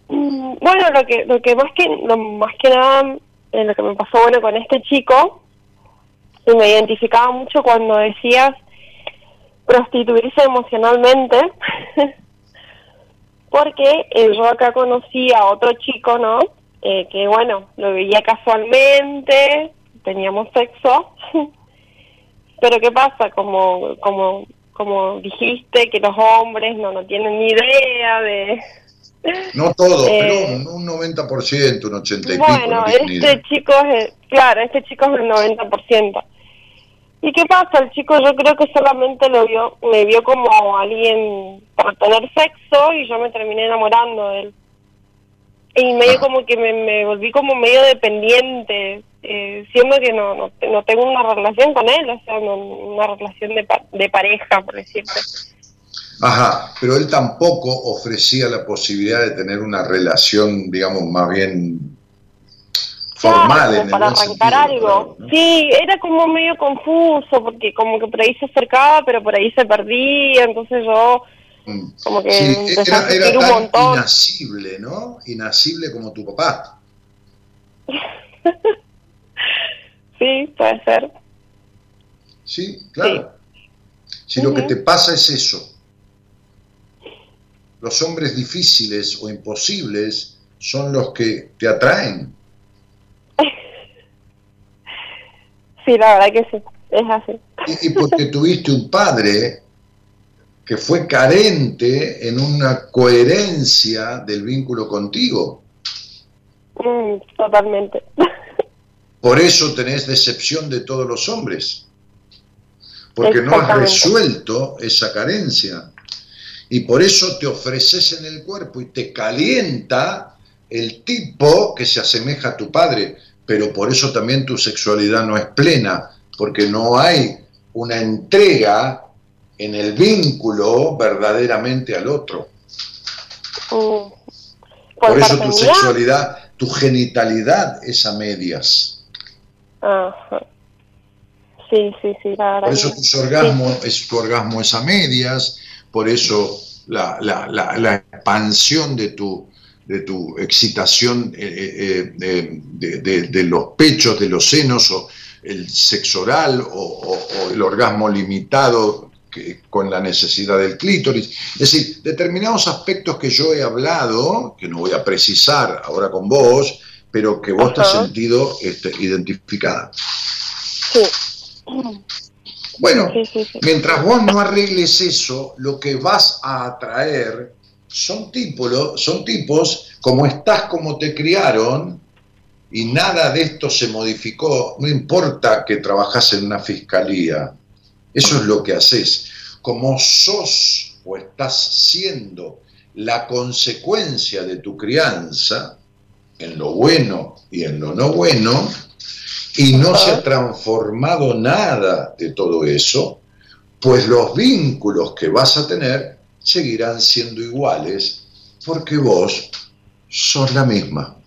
Mm, Bueno, lo que lo que más que lo más que nada eh, lo que me pasó bueno con este chico y me identificaba mucho cuando decías prostituirse emocionalmente [laughs] porque eh, yo acá conocí a otro chico, ¿no? Eh, que bueno, lo veía casualmente, teníamos sexo, [laughs] pero ¿qué pasa? Como como como dijiste que los hombres no no tienen ni idea de [laughs] No todo, Eh, pero un, un 90%, un 80 y pico. bueno, no este chico es, claro, este chico es el 90%. ¿Y qué pasa? El chico yo creo que solamente lo vio, me vio como alguien para tener sexo y yo me terminé enamorando de él. Y medio Ah. como que me, me volví como medio dependiente, eh, siendo que no, no, no tengo una relación con él, o sea, no- una relación de, pa- de pareja, por decirte. Ajá, pero él tampoco ofrecía la posibilidad de tener una relación, digamos, más bien formal Claro, en para arrancar sentido, algo. ¿no? Sí, era como medio confuso, porque como que por ahí se acercaba, pero por ahí se perdía, entonces yo. Como que Sí, era, era un tan montón. inasible, ¿no? Inasible como tu papá. [laughs] Sí, puede ser. Sí, claro. Si lo que te pasa es eso, los hombres difíciles o imposibles son los que te atraen. [laughs] Sí, la verdad que sí, es así. Y, y porque [laughs] tuviste un padre que fue carente en una coherencia del vínculo contigo. Mm, totalmente. [laughs] Por eso tenés decepción de todos los hombres. Porque no has resuelto esa carencia. Y por eso te ofreces en el cuerpo y te calienta el tipo que se asemeja a tu padre. Pero por eso también tu sexualidad no es plena. Porque no hay una entrega en el vínculo verdaderamente al otro. Mm. Por eso tu sexualidad, tu genitalidad es a medias. Ajá. Sí, sí, sí. Por eso que- tu orgasmo, es, tu orgasmo es a medias, por eso la, la- la- la expansión de tu, de tu excitación eh, eh, eh, de, de- de los pechos, de los senos, o el sexo oral, o, o- o el orgasmo limitado que- con la necesidad del clítoris. Es decir, determinados aspectos que yo he hablado, que no voy a precisar ahora con vos, pero que vos te has sentido este, identificada. Sí, Bueno, sí, sí, sí. mientras vos no arregles eso, lo que vas a atraer son tipos, son tipos como estás, como te criaron, y nada de esto se modificó, no importa que trabajas en una fiscalía, eso es lo que haces. Como sos o estás siendo la consecuencia de tu crianza, en lo bueno y en lo no bueno, y no se ha transformado nada de todo eso, pues los vínculos que vas a tener seguirán siendo iguales porque vos sos la misma.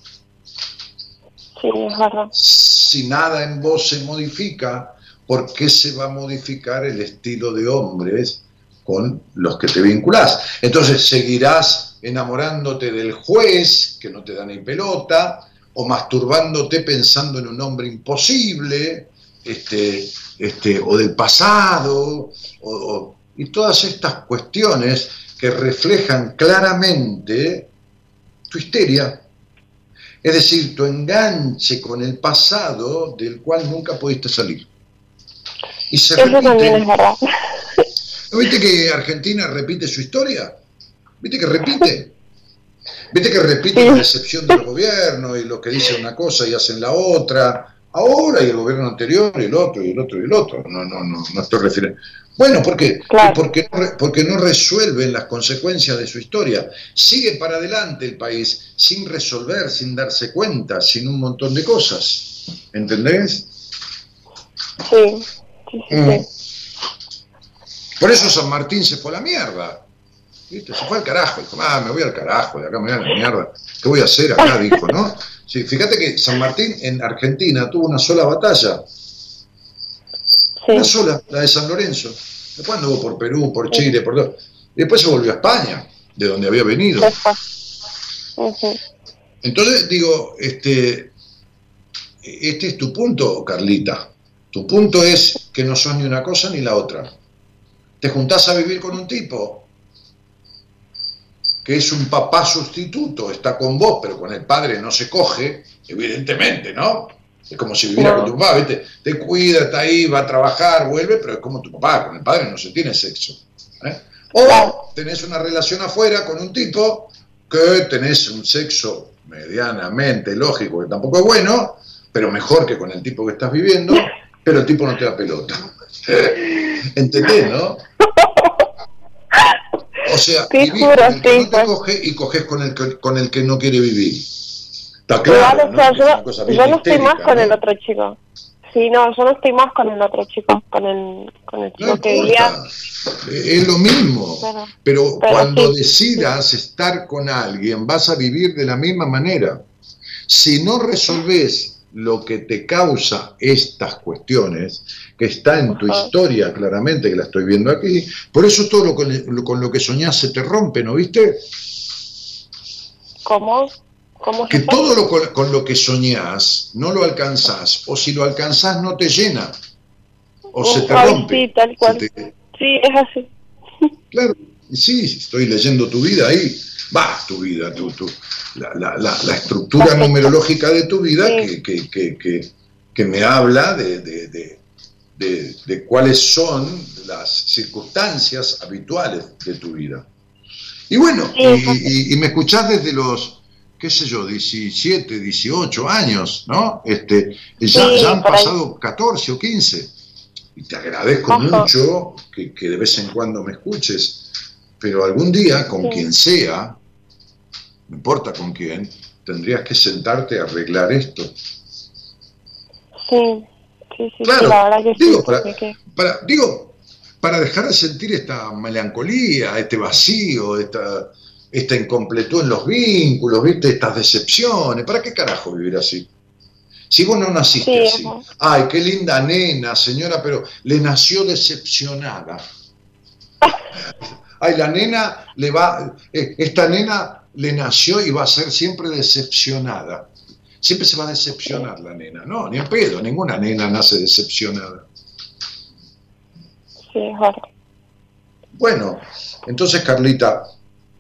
Sí, es verdad. Si nada en vos se modifica, ¿por qué se va a modificar el estilo de hombres con los que te vinculás? Entonces seguirás enamorándote del juez, que no te da ni pelota, o masturbándote pensando en un hombre imposible, este, este, o del pasado, o- y todas estas cuestiones que reflejan claramente tu histeria, es decir, tu enganche con el pasado del cual nunca pudiste salir. Y se Eso también es repite. verdad. ¿No viste que Argentina repite su historia? ¿Viste que repite? ¿Viste que repite la decepción del gobierno y lo que dice una cosa y hacen la otra? Ahora y el gobierno anterior y el otro y el otro y el otro. No, no, no, no estoy refiriendo. Bueno, ¿por qué? Claro. Porque, no, porque no resuelven las consecuencias de su historia. Sigue para adelante el país sin resolver, sin darse cuenta, sin un montón de cosas. ¿Entendés? Sí, sí, sí. Mm. sí. Por eso San Martín se fue a la mierda. ¿Viste? Se fue al carajo. Dijo, ah, me voy al carajo, de acá me voy a la mierda. ¿Qué voy a hacer acá? [laughs] Dijo, ¿no? Sí, fíjate que San Martín en Argentina tuvo una sola batalla. Una sola, la de San Lorenzo. Después anduvo por Perú, por Chile, por todo. Después se volvió a España, de donde había venido. Entonces digo, este, este es tu punto, Carlita. Tu punto es que no sos ni una cosa ni la otra. Te juntás a vivir con un tipo que es un papá sustituto, está con vos, pero con el padre no se coge, evidentemente, ¿no? Es como si viviera con tu papá. Te cuida, está ahí, va a trabajar, vuelve, pero es como tu papá, con el padre no se tiene sexo. ¿eh? O tenés una relación afuera con un tipo que tenés un sexo medianamente lógico, que tampoco es bueno, pero mejor que con el tipo que estás viviendo, pero el tipo no te da pelota. [laughs] ¿Entendés, no? O sea, Te vivís juro, con el que sí, no te coge y coges con el que, con el que no quiere vivir. Está claro, yo, no estoy más con el otro chico. Sí, no, yo no estoy más con el otro chico, con el, con el chico No que vivía. es lo mismo. Pero, Pero cuando sí. decidas estar con alguien, vas a vivir de la misma manera. Si no resolves lo que te causa estas cuestiones, que está en tu Ajá. historia claramente, que la estoy viendo aquí, por eso todo lo con, lo, con lo que soñás se te rompe, ¿no viste? ¿Cómo? ¿Cómo Que todo lo con, con lo que soñás no lo alcanzás, o si lo alcanzás no te llena, o se te rompe. sí, tal cual. Te- Sí, es así. [laughs] Claro, sí, estoy leyendo tu vida ahí. Va, tu vida, tu, tu- la, la- la- la estructura Perfecto. numerológica de tu vida Sí. que, que- que- que- me habla de, de- de- de- cuáles son las circunstancias habituales de tu vida. Y bueno, Sí, y, exacto. y- y me escuchás desde los, qué sé yo, 17, 18 años, ¿no? Este, ya, Sí, ya han ahí. pasado 14 o 15. Y te agradezco Ajá. mucho que, que de vez en cuando me escuches, pero algún día, con Sí. quien sea, no importa con quién, tendrías que sentarte a arreglar esto. Sí, sí, sí, Claro, sí, la verdad que digo, sí. para- sí que- Para, digo, para dejar de sentir esta melancolía, este vacío, esta, esta incompletud en los vínculos, ¿viste? Estas decepciones. ¿Para qué carajo vivir así? Si vos no naciste Sí, así. ajá. Ay, qué linda nena, señora, pero le nació decepcionada. [laughs] Ay, la nena le va, eh, esta nena le nació y va a ser siempre decepcionada. Siempre se va a decepcionar la nena. No, ni en pedo, ninguna nena nace decepcionada. Sí, verdad. Bueno, entonces Carlita,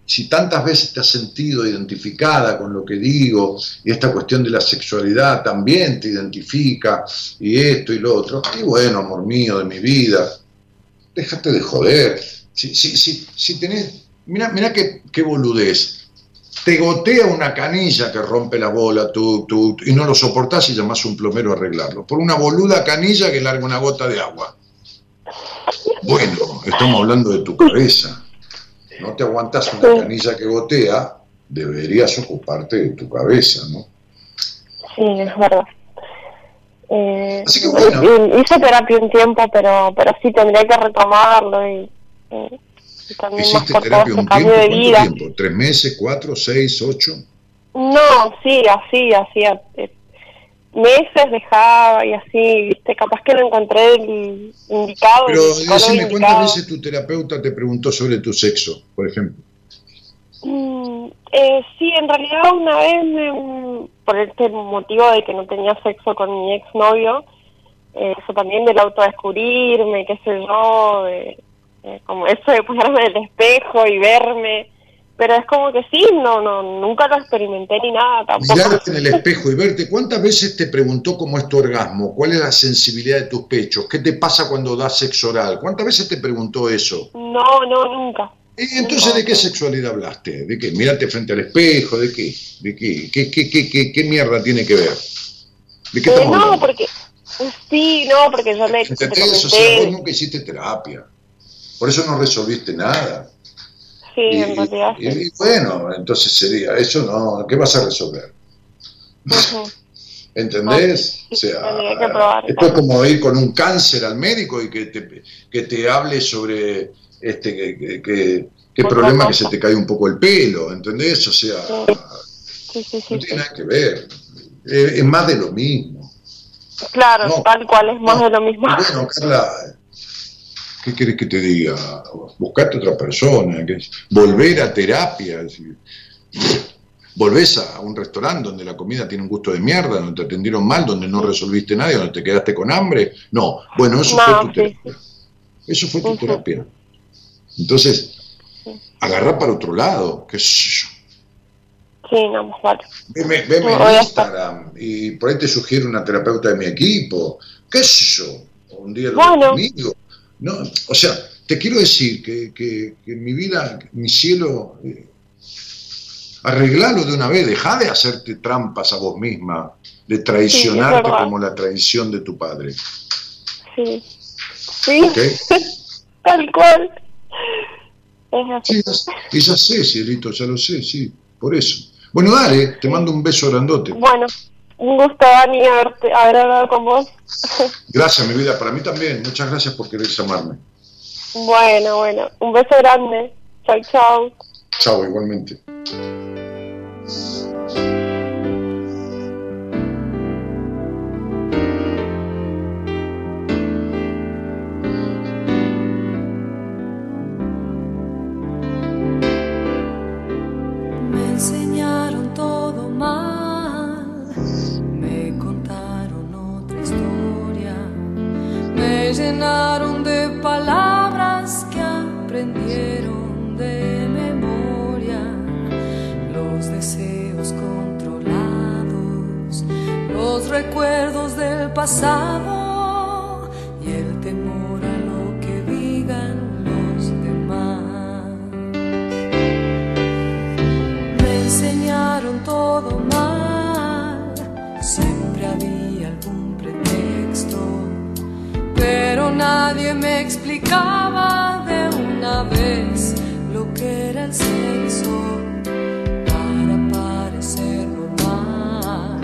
si tantas veces te has sentido identificada con lo que digo y esta cuestión de la sexualidad también te identifica y esto y lo otro, y bueno, amor mío de mi vida, déjate de joder. Si, si, si, si tenés, mira, mira qué, qué boludez. Te gotea una canilla que rompe la bola tú, tú, y no lo soportás y llamás a un plomero a arreglarlo. Por una boluda canilla que larga una gota de agua. Bueno, estamos hablando de tu cabeza no te aguantas una canilla que gotea, deberías ocuparte de tu cabeza, ¿no? Sí, es verdad. Eh, Así que bueno. Hice terapia un tiempo, pero pero sí tendría que retomarlo y, y también más por todo este cambio de vida. Tiempo? ¿Tres meses, cuatro, seis, ocho? No, sí, así, hacía eh, meses dejaba y así, viste, capaz que no encontré el indicado. Pero decime, ¿cuántas veces tu terapeuta te preguntó sobre tu sexo, por ejemplo? Mm, eh, sí, en realidad una vez, por este motivo de que no tenía sexo con mi exnovio, eh, eso también del autodescubrirme, qué sé yo, de, como eso de ponerme en el espejo y verme, pero es como que sí, no, no, nunca lo experimenté ni nada tampoco. Mirarte en el espejo y verte, ¿cuántas veces te preguntó cómo es tu orgasmo? ¿Cuál es la sensibilidad de tus pechos? ¿Qué te pasa cuando das sexo oral? ¿Cuántas veces te preguntó eso? No, no, nunca. ¿Y entonces de qué sexualidad hablaste? ¿De qué? Mirarte frente al espejo, ¿de qué? ¿De qué? ¿Qué, qué, qué, qué, mierda tiene que ver? ¿De qué eh, No, porque... Sí, no, porque yo le... ¿Entendés? O sea, vos nunca hiciste terapia. Por eso no resolviste nada. Sí, y, en realidad. Y, bueno, entonces sería, eso no, ¿qué vas a resolver? [laughs] ¿Entendés? o sea, esto es como ir con un cáncer al médico y que te, que te hable sobre este que, que, qué problema que se te cae un poco el pelo, ¿entendés? O sea, no tiene nada que ver. Es, más de lo mismo. Claro, tal cual, es más de lo mismo. Bueno, Carla, ¿Qué quieres que te diga? Buscate otra persona, volver a terapia. Volvés a un restaurante donde la comida tiene un gusto de mierda, donde te atendieron mal, donde no resolviste nada, donde te quedaste con hambre. No, bueno, eso fue tu terapia. Eso fue tu terapia. Entonces, agarrá para otro lado, qué sé yo. Sí, no, vale. Veme, veme en Instagram y por ahí te sugiero una terapeuta de mi equipo, qué sé yo. Un día lo bueno. conmigo no, o sea, te quiero decir que, que, mi vida, mi cielo, eh, arreglalo de una vez, deja de hacerte trampas a vos misma, de traicionarte como la traición de tu padre. Sí, sí, [laughs] tal cual. Sí, ya, ya sé, cielito, ya lo sé, sí, por eso. Bueno, dale, te mando un beso grandote. Bueno, un gusto, Dani, haberte, haber hablado con vos. [laughs] Gracias, mi vida. Para mí también. Muchas gracias por querer llamarme. Bueno, bueno. Un beso grande. Chao, chao. Chao, igualmente. Llenaron de palabras que aprendieron de memoria los deseos controlados, los recuerdos del pasado pero nadie me explicaba de una vez lo que era el sexo para parecer normal.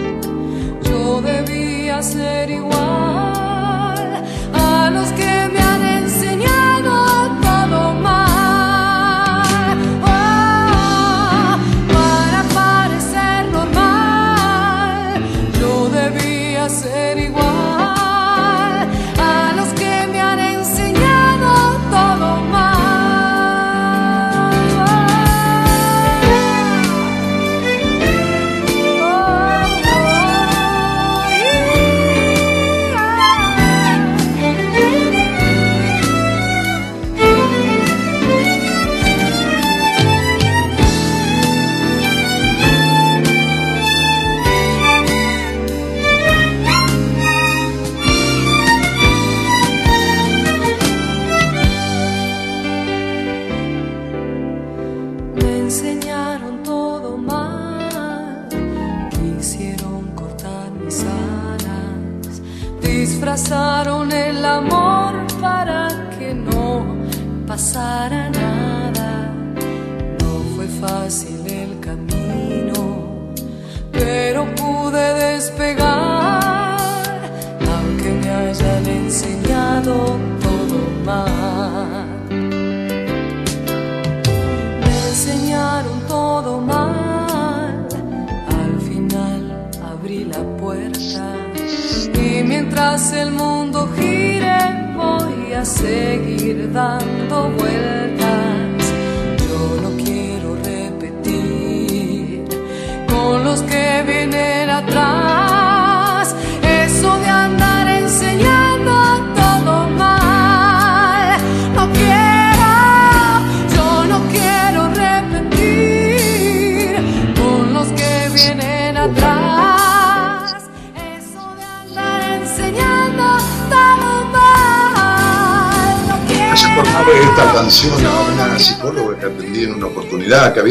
Yo debía ser igual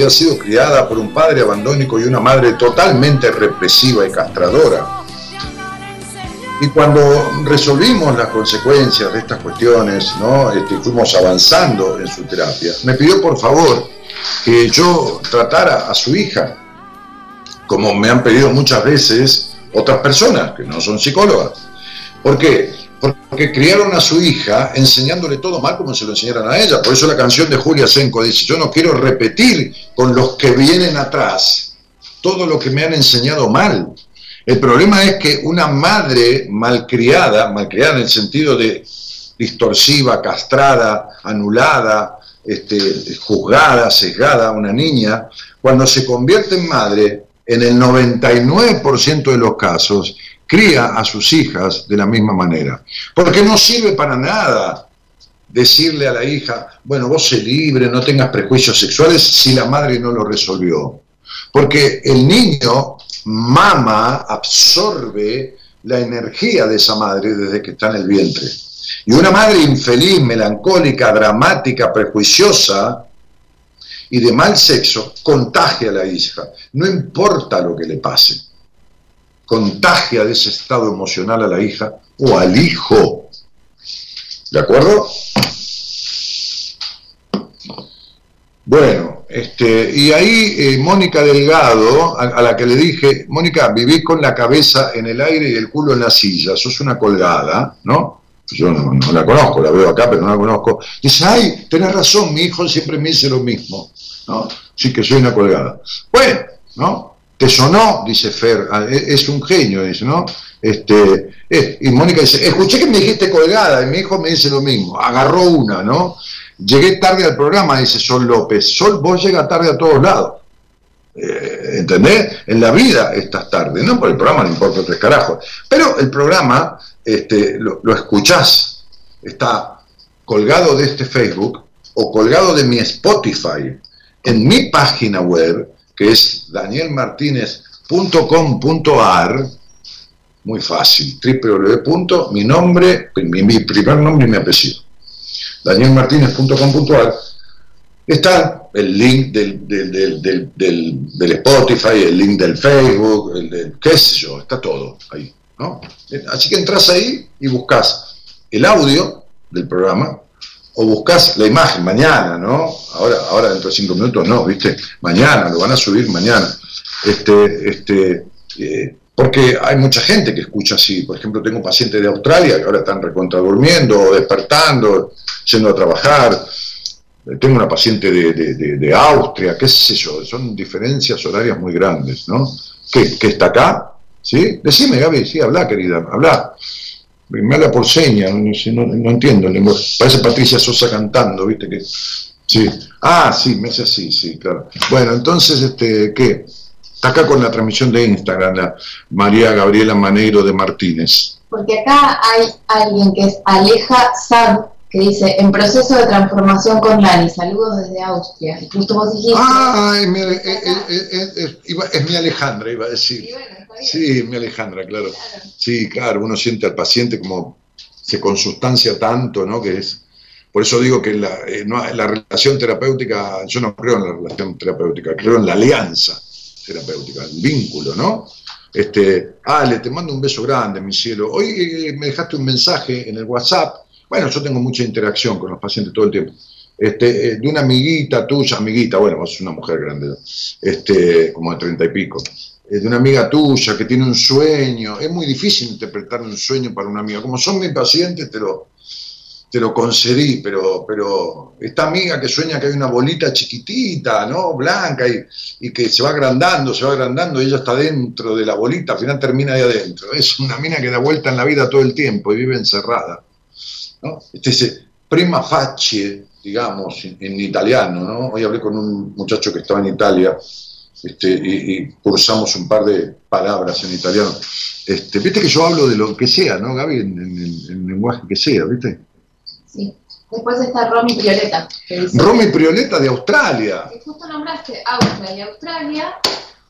sido criada por un padre abandónico y una madre totalmente represiva y castradora. Y cuando resolvimos las consecuencias de estas cuestiones, ¿no? Este, fuimos avanzando en su terapia, me pidió por favor que yo tratara a su hija, como me han pedido muchas veces otras personas que no son psicólogas. ¿Por qué? Porque criaron a su hija enseñándole todo mal como se lo enseñaron a ella. Por eso la canción de Julia Senko dice, yo no quiero repetir con los que vienen atrás todo lo que me han enseñado mal. El problema es que una madre malcriada, malcriada en el sentido de distorsiva, castrada, anulada, este, juzgada, sesgada, una niña, cuando se convierte en madre, en el 99% de los casos, cría a sus hijas de la misma manera. Porque no sirve para nada decirle a la hija, bueno, vos sé libre, no tengas prejuicios sexuales, si la madre no lo resolvió. Porque el niño mama, absorbe la energía de esa madre desde que está en el vientre. Y una madre infeliz, melancólica, dramática, prejuiciosa y de mal sexo, contagia a la hija. No importa lo que le pase. Contagia de ese estado emocional a la hija o al hijo. ¿De acuerdo? Bueno, este, y ahí eh, Mónica Delgado, a, la que le dije, Mónica, vivís con la cabeza en el aire y el culo en la silla, sos una colgada, ¿no? Yo no, no la conozco, la veo acá, pero no la conozco. Dice, ay, tenés razón, mi hijo siempre me dice lo mismo, ¿no? Sí que soy una colgada. Bueno, ¿no? ¿Te sonó? Dice Fer, ah, e- es un genio, dice, ¿no? Este, eh, y Mónica dice, escuché que me dijiste colgada, y mi hijo me dice lo mismo, agarró una, ¿no? Llegué tarde al programa, dice Sol López. Sol, vos llegas tarde a todos lados. Eh, ¿Entendés? En la vida estás tarde, no por el programa, no importa tres carajos. Pero el programa este, lo, lo escuchás, está colgado de este Facebook o colgado de mi Spotify en mi página web, que es danielmartinez.com.ar, muy fácil, www. mi nombre, mi, mi primer nombre y mi apellido danielmartinez.com.ar, está el link del, del, del, del, Spotify, el link del Facebook, el del, qué sé yo, está todo ahí. ¿no? Así que entras ahí y buscas el audio del programa o buscas la imagen mañana, ¿no? Ahora, ahora dentro de cinco minutos no, ¿viste? Mañana, lo van a subir mañana. Este, este, eh, porque hay mucha gente que escucha así. Por ejemplo, tengo pacientes de Australia que ahora están recontra durmiendo, despertando, yendo a trabajar. Tengo una paciente de, de- Austria, qué sé yo, son diferencias horarias muy grandes, ¿no? ¿Qué, qué está acá? ¿Sí? Decime, Gaby, sí, habla, querida, habla. Me habla por señas, no, entiendo el lenguaje. Parece Patricia Sosa cantando, ¿viste? Que, sí. Ah, sí, me hace así, sí, claro. Bueno, entonces, este, ¿qué? Está acá con la transmisión de Instagram, la María Gabriela Maneiro de Martínez. Porque acá hay alguien que es Aleja Sad, que dice, en proceso de transformación con Lani, saludos desde Austria. Y justo vos dijiste... Ah, es mi, iba- es mi Alejandra, iba a decir. Y bueno, está bien. Sí, mi Alejandra, claro. Claro. Sí, claro, uno siente al paciente como se consustancia tanto, ¿no? Que es. Por eso digo que la, eh, no- la relación terapéutica, yo no creo en la relación terapéutica, creo en la alianza terapéutica, el vínculo, ¿no? Este, Ale, te mando un beso grande, mi cielo. Hoy eh, me dejaste un mensaje en el WhatsApp. Bueno, yo tengo mucha interacción con los pacientes todo el tiempo. Este, eh, de una amiguita tuya, amiguita, bueno, vos sos una mujer grande, este, como de treinta y pico, eh, de una amiga tuya que tiene un sueño. Es muy difícil interpretar un sueño para una amiga. Como son mis pacientes, te lo, te lo concedí, pero, pero esta amiga que sueña que hay una bolita chiquitita, ¿no? Blanca y, y que se va agrandando, se va agrandando y ella está dentro de la bolita, al final termina ahí adentro. Es una mina que da vuelta en la vida todo el tiempo y vive encerrada. ¿No? Este es prima facie, digamos, en, en italiano, ¿no? Hoy hablé con un muchacho que estaba en Italia este, y, y cursamos un par de palabras en italiano. Este, Viste que yo hablo de lo que sea, ¿no, Gaby? En, en- lenguaje que sea, ¿viste? Sí. Después está Romy Prioleta. Romy Prioleta de Australia. que justo nombraste Austria y Australia,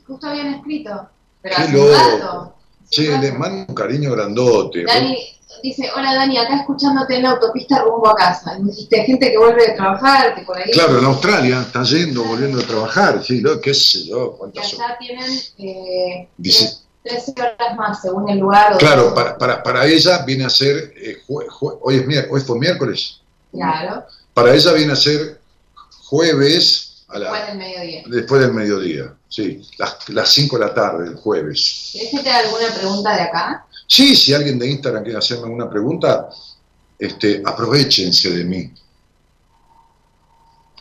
justo habían escrito. Pero Qué hace un rato. Che, rato. le mando un cariño grandote. Dani dice, hola Dani, acá escuchándote en la autopista rumbo a casa. Y dijiste, gente que vuelve de trabajar, que por ahí... Claro, en Australia está yendo, volviendo a trabajar, sí, lo, qué sé yo, cuántas allá tienen eh, Dice- tres- 13 horas más según el lugar. Claro, para, para, para ella viene a ser, eh, jue- jue- hoy, es mier- hoy fue miércoles, Claro, para ella viene a ser jueves a la- después del mediodía. después del mediodía, sí, las, las 5 de la tarde, el jueves. ¿Querés que te haga alguna pregunta de acá? Sí, si alguien de Instagram quiere hacerme alguna pregunta, este, aprovechense de mí.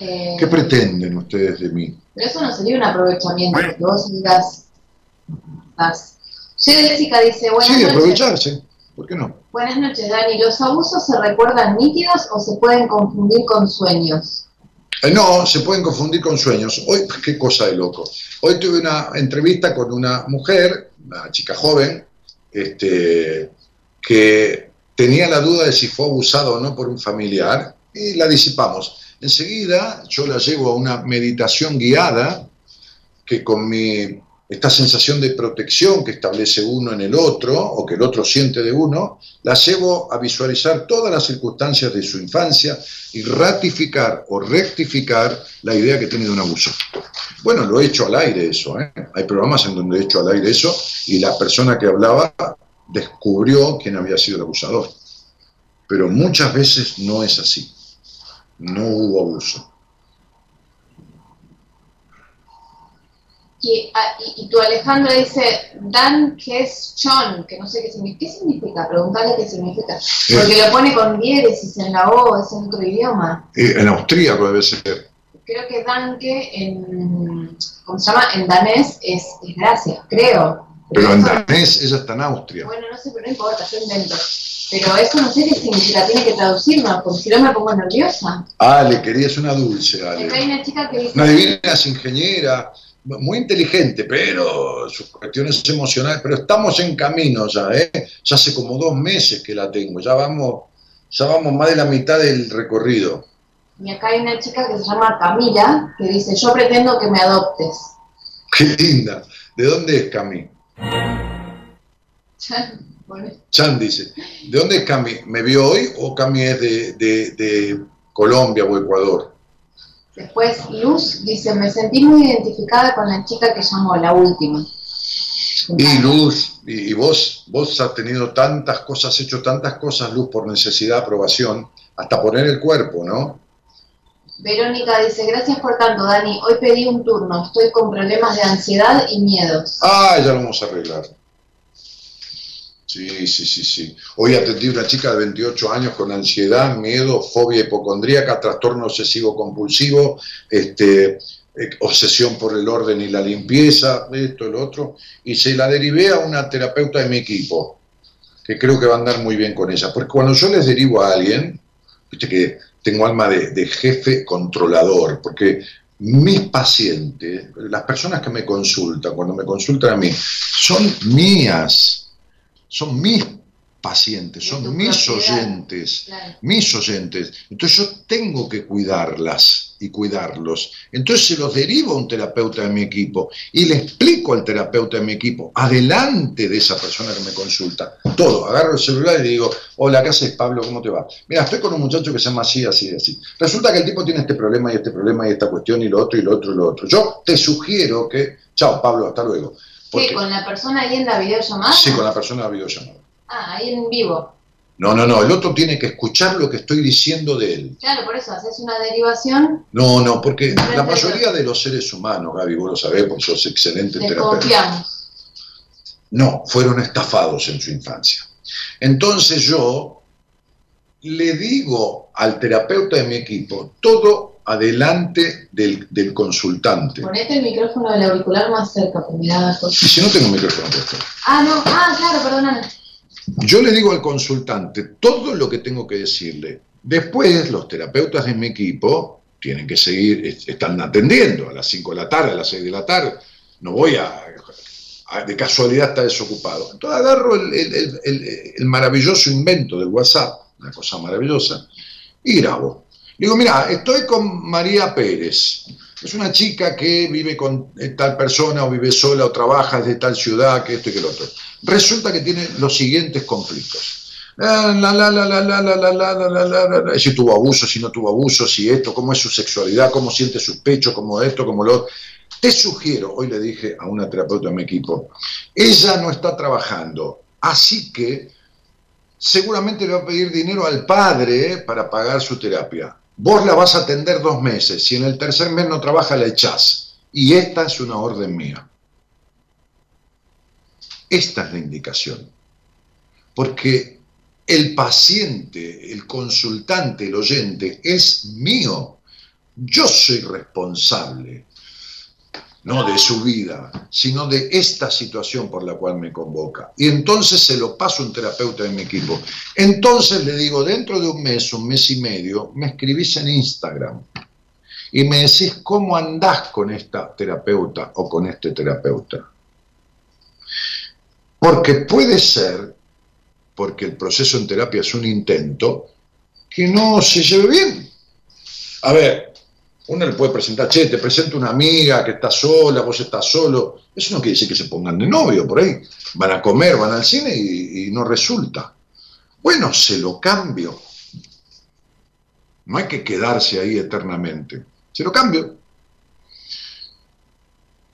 Eh, ¿Qué pretenden ustedes de mí? Pero eso no sería un aprovechamiento, que vos digas... Jessica dice, buenas Sí, noches. aprovecharse, ¿por qué no? Buenas noches, Dani. ¿Los abusos se recuerdan nítidos o se pueden confundir con sueños? Eh, No, se pueden confundir con sueños. Hoy, qué cosa de loco. Hoy tuve una entrevista con una mujer, una chica joven, este, que tenía la duda de si fue abusada o no por un familiar y la disipamos. Enseguida yo la llevo a una meditación guiada que con mi, esta sensación de protección que establece uno en el otro o que el otro siente de uno, la llevo a visualizar todas las circunstancias de su infancia y ratificar o rectificar la idea que tiene de un abuso. Bueno, lo he hecho al aire eso, ¿eh? hay programas en donde he hecho al aire eso y la persona que hablaba descubrió quién había sido el abusador. Pero muchas veces no es así, no hubo abuso. Y, y, y tu Alejandro dice, Dan Chon, que no sé qué significa. ¿Qué significa? Preguntale qué significa. Porque lo pone con diéresis en la O, es en otro idioma. Eh, En austríaco debe ser. Creo que Danke en, ¿cómo se llama? En danés es, es gracias, creo. Pero en danés ella está en Austria. Bueno, no sé, pero no importa, yo invento. Pero eso no sé qué significa, tiene que traducirnos, porque si no me pongo nerviosa. Ale, querías una dulce, Ale. Hay una chica que dice, Una divina es ingeniera, muy inteligente, pero sus cuestiones emocionales, pero estamos en camino ya, ¿eh? Ya hace como dos meses que la tengo, ya vamos, ya vamos más de la mitad del recorrido. y acá hay una chica que se llama Camila, que dice, yo pretendo que me adoptes. [laughs] Qué linda. ¿De dónde es Cami? Bueno, Chan dice, ¿de dónde es Cami? ¿Me vio hoy o Cami es de, de- de Colombia o Ecuador? Después Luz dice, me sentí muy identificada con la chica que llamó, la última. Y Luz, y, vos, vos has tenido tantas cosas, has hecho tantas cosas, Luz, por necesidad, aprobación, hasta poner el cuerpo, ¿no? Verónica dice, gracias por tanto, Dani. Hoy pedí un turno, estoy con problemas de ansiedad y miedos. Ah, ya lo vamos a arreglar. Sí, sí, sí, sí. Hoy atendí a una chica de 28 años con ansiedad, miedo, fobia hipocondríaca, trastorno obsesivo compulsivo, este, eh, obsesión por el orden y la limpieza, esto, el otro, y se la derivé a una terapeuta de mi equipo, que creo que va a andar muy bien con ella. Porque cuando yo les derivo a alguien, viste que tengo alma de, de jefe controlador, porque mis pacientes, las personas que me consultan, cuando me consultan a mí, son mías, son mis pacientes, son mis propiedad. oyentes, Claro. mis oyentes. Entonces yo tengo que cuidarlas y cuidarlos. Entonces se los derivo a un terapeuta de mi equipo y le explico al terapeuta de mi equipo, adelante de esa persona que me consulta, todo. Agarro el celular y le digo, hola, ¿qué haces, Pablo? ¿Cómo te va? Mira, estoy con un muchacho que se llama así, así, así. Resulta que el tipo tiene este problema y este problema y esta cuestión y lo otro y lo otro y lo otro. Yo te sugiero que, chao, Pablo, hasta luego. Porque- ¿Qué? ¿Con la persona ahí en la videollamada? Sí, con la persona de la videollamada. Ah, ahí en vivo. No, no, no, el otro tiene que escuchar lo que estoy diciendo de él. Claro, por eso haces una derivación, No, no, porque la mayoría de los seres humanos, Gaby, vos lo sabés, porque sos excelente terapeuta. No, fueron estafados en su infancia. Entonces yo le digo al terapeuta de mi equipo todo adelante del, del consultante. Ponete el micrófono del auricular más cerca, me da Y si no tengo micrófono puesto. Ah, no, ah, claro, perdóname. Yo le digo al consultante todo lo que tengo que decirle. Después los terapeutas de mi equipo tienen que seguir, est- están atendiendo a las 5 de la tarde, a las 6 de la tarde. No voy a, a- de casualidad estar desocupado. Entonces agarro el- el- el- el maravilloso invento del WhatsApp, una cosa maravillosa, y grabo. Digo, mira, estoy con María Pérez. Es una chica que vive con eh, tal persona o vive sola o trabaja desde tal ciudad, que esto y que lo otro. Resulta que tiene los siguientes conflictos. La, la, la, la, la, la, la, la, la, la, si tuvo abuso, si no tuvo abuso, si esto, cómo es su sexualidad, cómo siente sus pechos, cómo esto, cómo lo otro. Te sugiero, hoy le dije a una terapeuta de mi equipo, ella no está trabajando, así que seguramente le va a pedir dinero al padre eh, para pagar su terapia. Vos la vas a atender dos meses, si en el tercer mes no trabaja, la echás. Y esta es una orden mía. Esta es la indicación. Porque el paciente, el consultante, el oyente es mío. Yo soy responsable, no de su vida, sino de esta situación por la cual me convoca. Y entonces se lo paso a un terapeuta de mi equipo. Entonces le digo, dentro de un mes, un mes y medio, me escribís en Instagram y me decís cómo andás con esta terapeuta o con este terapeuta. Porque puede ser, porque el proceso en terapia es un intento, que no se lleve bien. A ver, uno le puede presentar, che, te presento una amiga que está sola, vos estás solo. Eso no quiere decir que se pongan de novio por ahí. Van a comer, van al cine y, y no resulta. Bueno, se lo cambio. No hay que quedarse ahí eternamente. Se lo cambio.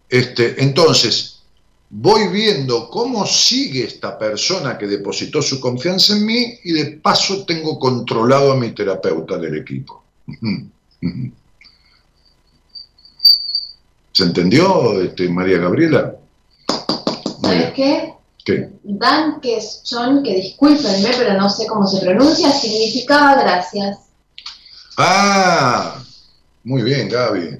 Este, entonces, voy viendo cómo sigue esta persona que depositó su confianza en mí y de paso tengo controlado a mi terapeuta del equipo. [laughs] ¿Se entendió, este, María Gabriela? ¿Sabes qué? ¿Qué? Dan Question, que discúlpenme, pero no sé cómo se pronuncia, significaba gracias. Ah, muy bien, Gaby.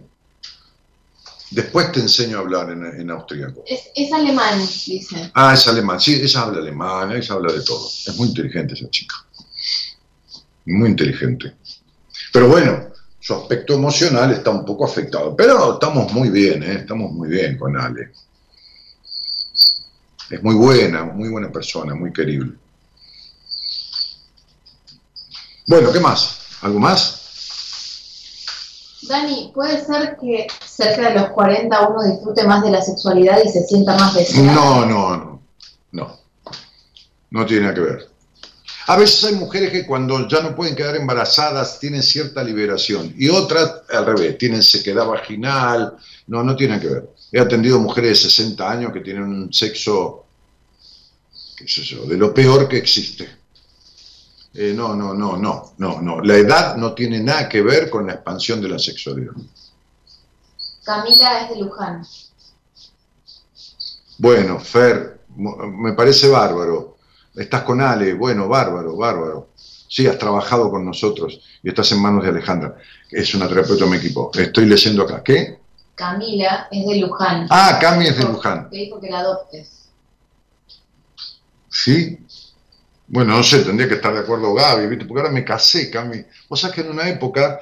Después te enseño a hablar en, en austríaco. Es, es alemán, dice. Ah, es alemán. Sí, ella habla alemán, ella habla de todo. Es muy inteligente esa chica. Muy inteligente. Pero bueno, su aspecto emocional está un poco afectado. Pero estamos muy bien, ¿eh? Estamos muy bien con Ale. Es muy buena, muy buena persona, muy querible. Bueno, ¿qué más? ¿Algo más? Dani, ¿puede ser que cerca de los 40 uno disfrute más de la sexualidad y se sienta más deseado? No, no, no. No. No tiene nada que ver. A veces hay mujeres que cuando ya no pueden quedar embarazadas tienen cierta liberación y otras al revés, tienen sequedad vaginal. No, no tiene que ver. He atendido mujeres de 60 años que tienen un sexo, qué sé yo, de lo peor que existe. Eh, no, no, no, no, no, no. La edad no tiene nada que ver con la expansión de la sexualidad. Camila es de Luján. Bueno, Fer, me parece bárbaro. Estás con Ale, bueno, bárbaro, bárbaro. Sí, has trabajado con nosotros y estás en manos de Alejandra, que es una terapeuta de mi equipo. Estoy leyendo acá. ¿Qué? Camila es de Luján. Ah, Cami es de Luján. Te dijo que la adoptes. ¿Sí? Bueno, no sé, tendría que estar de acuerdo Gaby, ¿viste? Porque ahora me casé, Cami. Vos sabés que en una época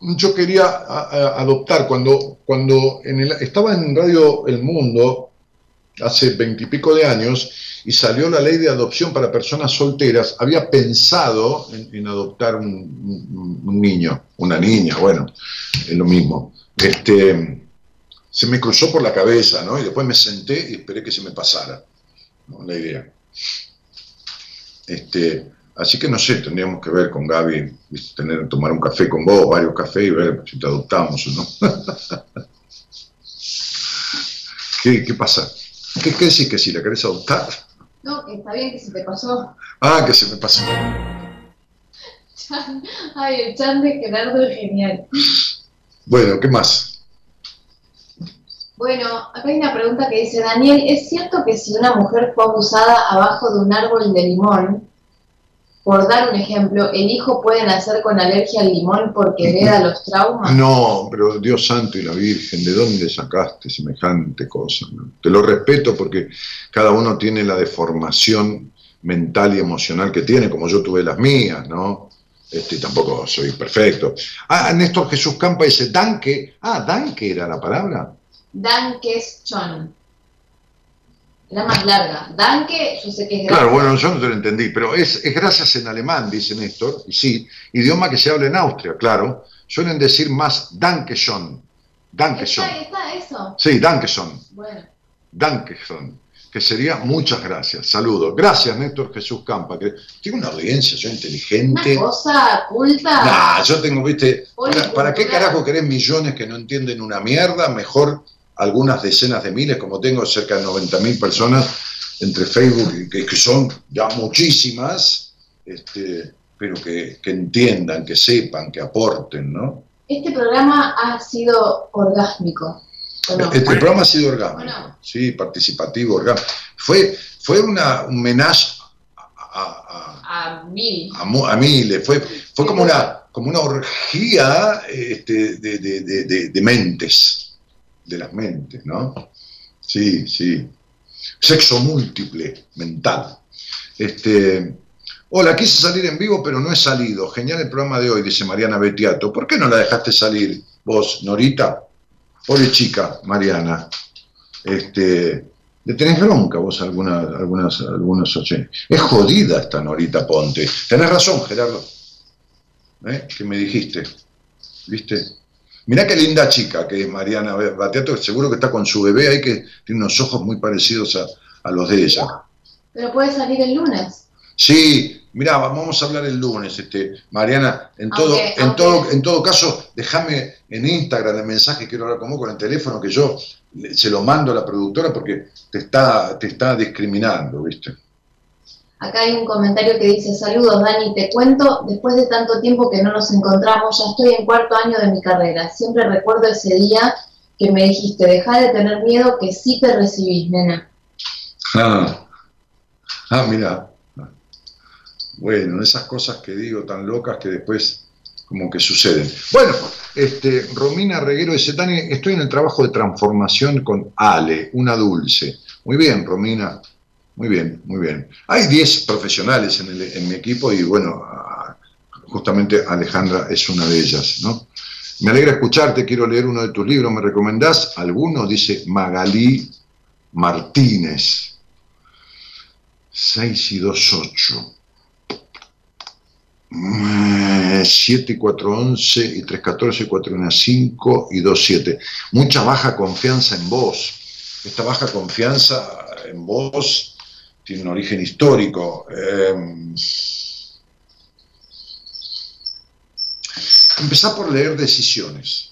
yo quería a- a- adoptar, cuando, cuando en el- estaba en Radio El Mundo, hace veintipico de años, y salió la ley de adopción para personas solteras, había pensado en, adoptar un, niño, una niña, bueno, es lo mismo. Este, se me cruzó por la cabeza, ¿no? Y después me senté y esperé que se me pasara. La idea. Este, así que no sé, tendríamos que ver con Gaby, tener, tomar un café con vos, varios cafés y ver si te adoptamos o no. [laughs] ¿Qué, qué pasa? ¿Qué, ¿Qué decís que si la querés adoptar? No, está bien que se te pasó. Ah, que se me pasó. Chan- [laughs] Ay, el chan de Gerardo es genial. Bueno, ¿qué más? Bueno, acá hay una pregunta que dice, Daniel, ¿es cierto que si una mujer fue abusada abajo de un árbol de limón, por dar un ejemplo, el hijo puede nacer con alergia al limón porque hereda los traumas? No, pero Dios santo y la Virgen, ¿de dónde sacaste semejante cosa? no? Te lo respeto porque cada uno tiene la deformación mental y emocional que tiene, como yo tuve las mías, ¿no? Este, tampoco soy perfecto. Ah, Néstor Jesús Campa dice, Danke. Ah, Danke era la palabra. Dankes Era más larga. Danke, yo sé que es Claro, gracias. bueno, yo no te lo entendí, pero es, es gracias en alemán, dice Néstor, y sí, idioma que se habla en Austria, claro. Suelen decir más Dankeschön. Dankeschön. Está, está eso. Sí, Dankeschön. Bueno, Dankeschön. Que sería muchas gracias. Saludos. Gracias, Néstor Jesús Campa, que tiene una audiencia, yo una inteligente. cosa culta. Nah, yo tengo, viste, ¿para, para qué carajo querés millones que no entienden una mierda? Mejor algunas decenas de miles, como tengo cerca de 90 mil personas entre Facebook, que, que son ya muchísimas, este, pero que, que entiendan, que sepan, que aporten, ¿no? Este programa ha sido orgásmico. ¿o no? Este programa ha sido orgánico, Bueno. sí, participativo, orgánico. Fue, fue una, un homenaje a, a- a- A mil. a, a miles, fue, fue como, una, como una orgía este, de, de- de- de- de mentes, de las mentes, ¿no? Sí, sí. Sexo múltiple, mental. Este, hola, quise salir en vivo, pero no he salido. Genial el programa de hoy, dice Mariana Betiato. ¿Por qué no la dejaste salir vos, Norita? Pobre chica, Mariana. Este, ¿Le tenés bronca vos alguna, algunas, algunos oyentes? Es jodida esta Norita Ponte. Tenés razón, Gerardo. ¿Eh? Que me dijiste. ¿Viste? Mirá qué linda chica que es Mariana Bateato, seguro que está con su bebé ahí que tiene unos ojos muy parecidos a, a los de ella. Pero puede salir el lunes. Sí, mirá, vamos a hablar el lunes, este, Mariana, en todo, en todo, en todo caso, déjame en Instagram el mensaje, quiero hablar con vos con el teléfono, que yo se lo mando a la productora porque te está, te está discriminando, ¿viste? Acá hay un comentario que dice, saludos Dani, te cuento, después de tanto tiempo que no nos encontramos, ya estoy en cuarto año de mi carrera. Siempre recuerdo ese día que me dijiste, deja de tener miedo que sí te recibís, nena. Ah, ah mira. Bueno, esas cosas que digo tan locas que después como que suceden. Bueno, este, Romina Reguero dice, Dani, estoy en el trabajo de transformación con Ale, una dulce. Muy bien, Romina. Muy bien, muy bien. Hay 10 profesionales en, el- en mi equipo y bueno, justamente Alejandra es una de ellas, ¿no? Me alegra escucharte, quiero leer uno de tus libros, ¿me recomendás alguno? Dice Magalí Martínez. 6 y 2, 8. 7 y 4, 11 y 3, 14, 4, 1, 5 y 2, 7. Mucha baja confianza en vos. Esta baja confianza en vos tiene un origen histórico. Eh, empezá por leer decisiones.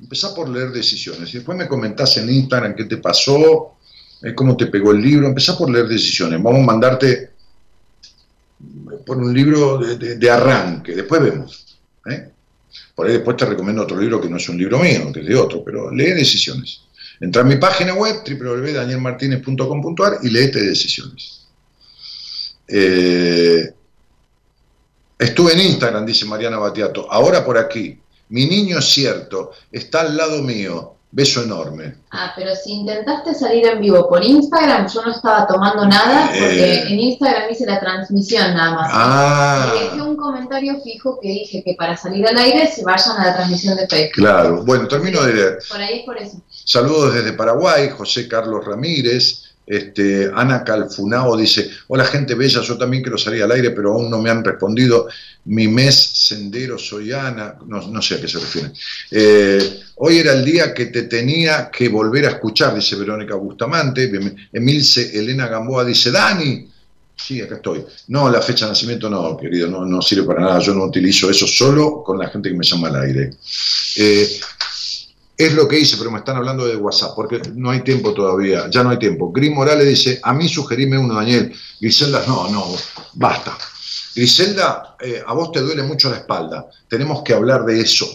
Empezá por leer decisiones. Y después me comentás en Instagram qué te pasó, eh, cómo te pegó el libro. Empezá por leer decisiones. Vamos a mandarte por un libro de, de- de arranque. Después vemos. ¿eh? Por ahí después te recomiendo otro libro que no es un libro mío, que es de otro, pero lee decisiones. Entra a mi página web, www.danielmartinez.com.ar y leete decisiones. Eh, estuve en Instagram, dice Mariana Batiato. Ahora por aquí. Mi niño es cierto, está al lado mío. Beso enorme. Ah, pero si intentaste salir en vivo por Instagram, yo no estaba tomando nada, porque Eh. en Instagram hice la transmisión nada más. Ah, Y dejé un comentario fijo que dije que para salir al aire se vayan a la transmisión de Facebook. claro. Bueno, termino de leer. Por ahí es por eso. Saludos desde Paraguay, José Carlos Ramírez. Este, Ana Calfunao dice, hola gente bella, yo también quiero salir al aire, pero aún no me han respondido. Mi mes sendero, soy Ana, no, sé a qué se refiere. Eh, hoy era el día que te tenía que volver a escuchar, dice Verónica Bustamante. Emilce Elena Gamboa dice, Dani, sí, acá estoy. No, la fecha de nacimiento no, querido, no, no sirve para nada, yo no utilizo eso solo con la gente que me llama al aire. Eh, Es lo que hice, pero me están hablando de WhatsApp, porque no hay tiempo todavía, ya no hay tiempo. Gris Morales dice, a mí sugerime uno, Daniel. Griselda, no, no, basta. Griselda, eh, a vos te duele mucho la espalda, tenemos que hablar de eso.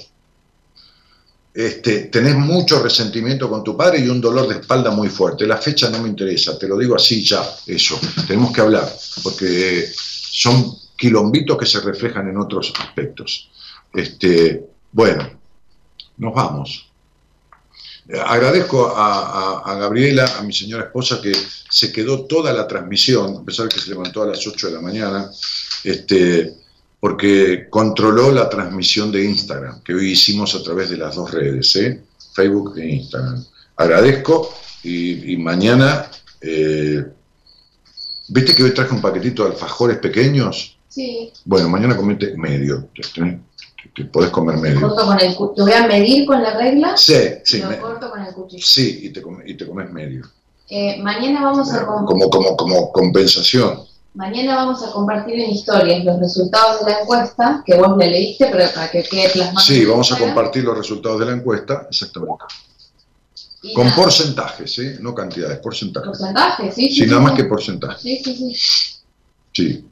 Este, tenés mucho resentimiento con tu padre y un dolor de espalda muy fuerte. La fecha no me interesa, te lo digo así ya, eso. Tenemos que hablar, porque son quilombitos que se reflejan en otros aspectos. Este, bueno, nos vamos. Agradezco a, Gabriela, a mi señora esposa, que se quedó toda la transmisión, a pesar de que se levantó a las 8 de la mañana, este, porque controló la transmisión de Instagram, que hoy hicimos a través de las dos redes, ¿eh? Facebook e Instagram. Agradezco y, mañana, eh, ¿viste que hoy traje un paquetito de alfajores pequeños? Sí. Bueno, mañana comete medio podés comer medio. Corto con el, ¿Te voy a medir con la regla? Sí, sí. Lo corto con el cuchillo. Sí, y te, y te comes medio. Eh, mañana vamos a... Como, como, como compensación. Mañana vamos a compartir en historias los resultados de la encuesta, que vos le leíste, pero para que quede plasmado. Sí, vamos a compartir los resultados de la encuesta, exactamente. Con porcentajes, ¿eh? no cantidades, porcentajes. Porcentajes, sí. Sí, nada más que porcentajes. Sí, sí, sí. Sí.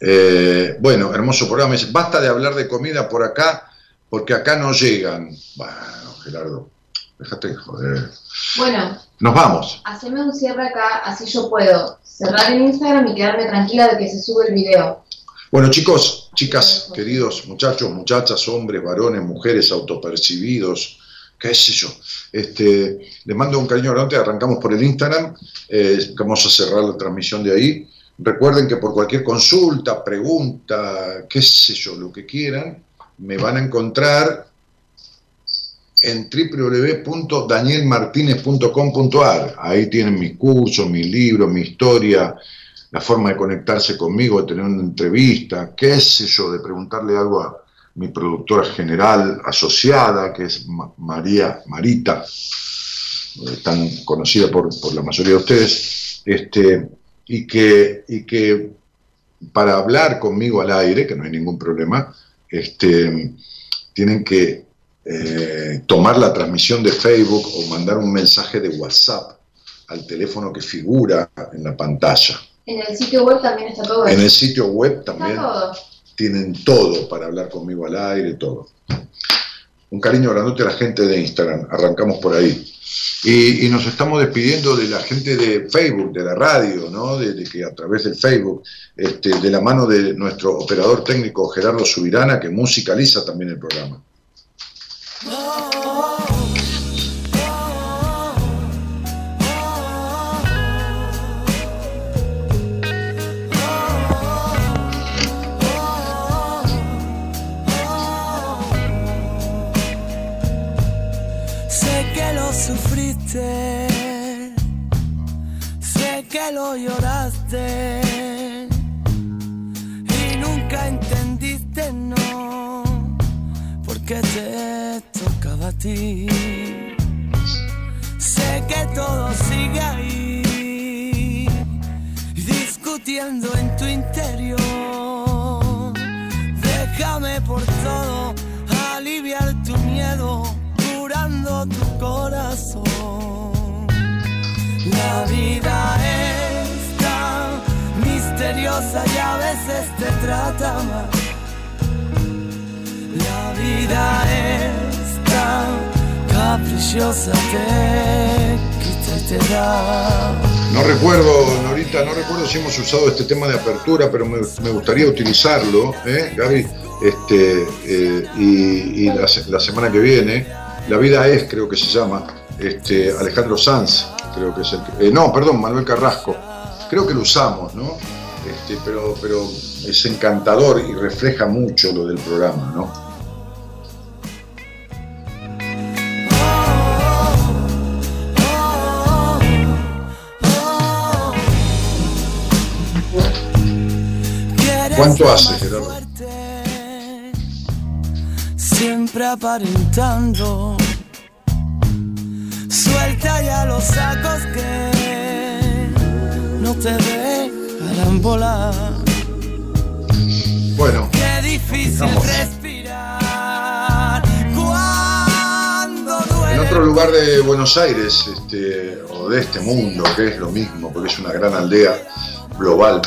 Eh, bueno, hermoso programa. basta de hablar de comida por acá, porque acá no llegan. Bueno, Gerardo, déjate de joder. Bueno. Nos vamos. Haceme un cierre acá, así yo puedo cerrar en Instagram y quedarme tranquila de que se sube el video. Bueno, chicos, chicas, queridos muchachos, muchachas, hombres, varones, mujeres, autopercibidos, qué sé yo. Este, les mando un cariño grande, arrancamos por el Instagram, eh, vamos a cerrar la transmisión de ahí. Recuerden que por cualquier consulta, pregunta, qué sé yo, lo que quieran, me van a encontrar en www.danielmartinez.com.ar. Ahí tienen mis cursos, mis libros, mi historia, la forma de conectarse conmigo, de tener una entrevista, qué sé yo, de preguntarle algo a mi productora general asociada, que es María Marita, eh, tan conocida por, por la mayoría de ustedes. Este, y que, y que para hablar conmigo al aire, que no hay ningún problema, este, tienen que eh, tomar la transmisión de Facebook o mandar un mensaje de WhatsApp al teléfono que figura en la pantalla. En el sitio web también está todo. En el sitio web también tienen todo para hablar conmigo al aire, todo. Un cariño grandote a la gente de Instagram. Arrancamos por ahí. Y, nos estamos despidiendo de la gente de Facebook, de la radio, ¿no? de, que a través del Facebook, este, de la mano de nuestro operador técnico Gerardo Subirana, que musicaliza también el programa. Sé que lo lloraste y nunca entendiste, no, porque te tocaba a ti. Sé que todo sigue ahí, discutiendo en tu interior. Déjame por todo aliviar tu miedo tu corazón. La vida es tan misteriosa y a veces te trata mal. La vida es tan caprichosa, te quita y te da. No recuerdo, Norita, no recuerdo si hemos usado este tema de apertura, pero me, gustaría utilizarlo, ¿eh, Gaby? Este, eh, y, la, la semana que viene la vida es, creo que se llama, este, Alejandro Sanz, creo que es el que, eh, no, perdón, Manuel Carrasco, creo que lo usamos, ¿no? Este, pero, pero es encantador y refleja mucho lo del programa, ¿no? ¿Cuánto hace, Gerardo? Siempre aparentando Suelta ya los sacos que no te dejarán volar. Bueno. Qué difícil respirar cuando duele. El otro lugar de Buenos Aires, este, o de este mundo, que es lo mismo, porque es una gran aldea global,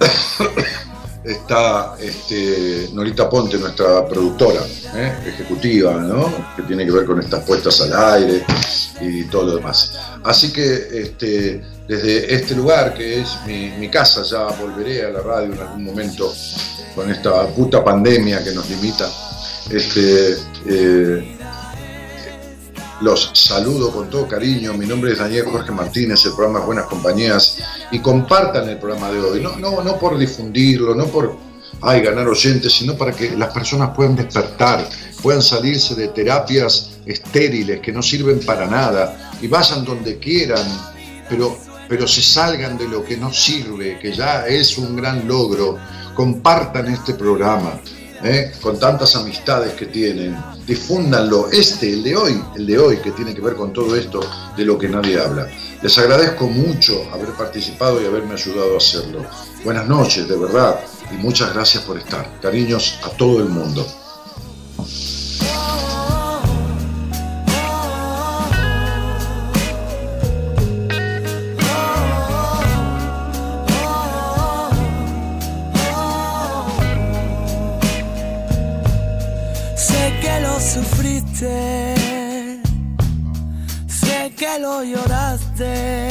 [coughs] está este, Norita Ponte, nuestra productora ¿eh? ejecutiva, ¿no? que tiene que ver con estas puestas al aire y todo lo demás. Así que este, desde este lugar, que es mi, casa, ya volveré a la radio en algún momento con esta puta pandemia que nos limita. Este, eh, los saludo con todo cariño. Mi nombre es Daniel Jorge Martínez, el programa Buenas Compañías. Y compartan el programa de hoy. No, no, no por difundirlo, no por ay, ganar oyentes, sino para que las personas puedan despertar, puedan salirse de terapias estériles que no sirven para nada y vayan donde quieran, pero, pero se salgan de lo que no sirve, que ya es un gran logro. Compartan este programa ¿eh? con tantas amistades que tienen, difúndanlo, este, el de hoy, el de hoy, que tiene que ver con todo esto de lo que nadie habla. Les agradezco mucho haber participado y haberme ayudado a hacerlo. Buenas noches, de verdad, y muchas gracias por estar. Cariños a todo el mundo. Lloraste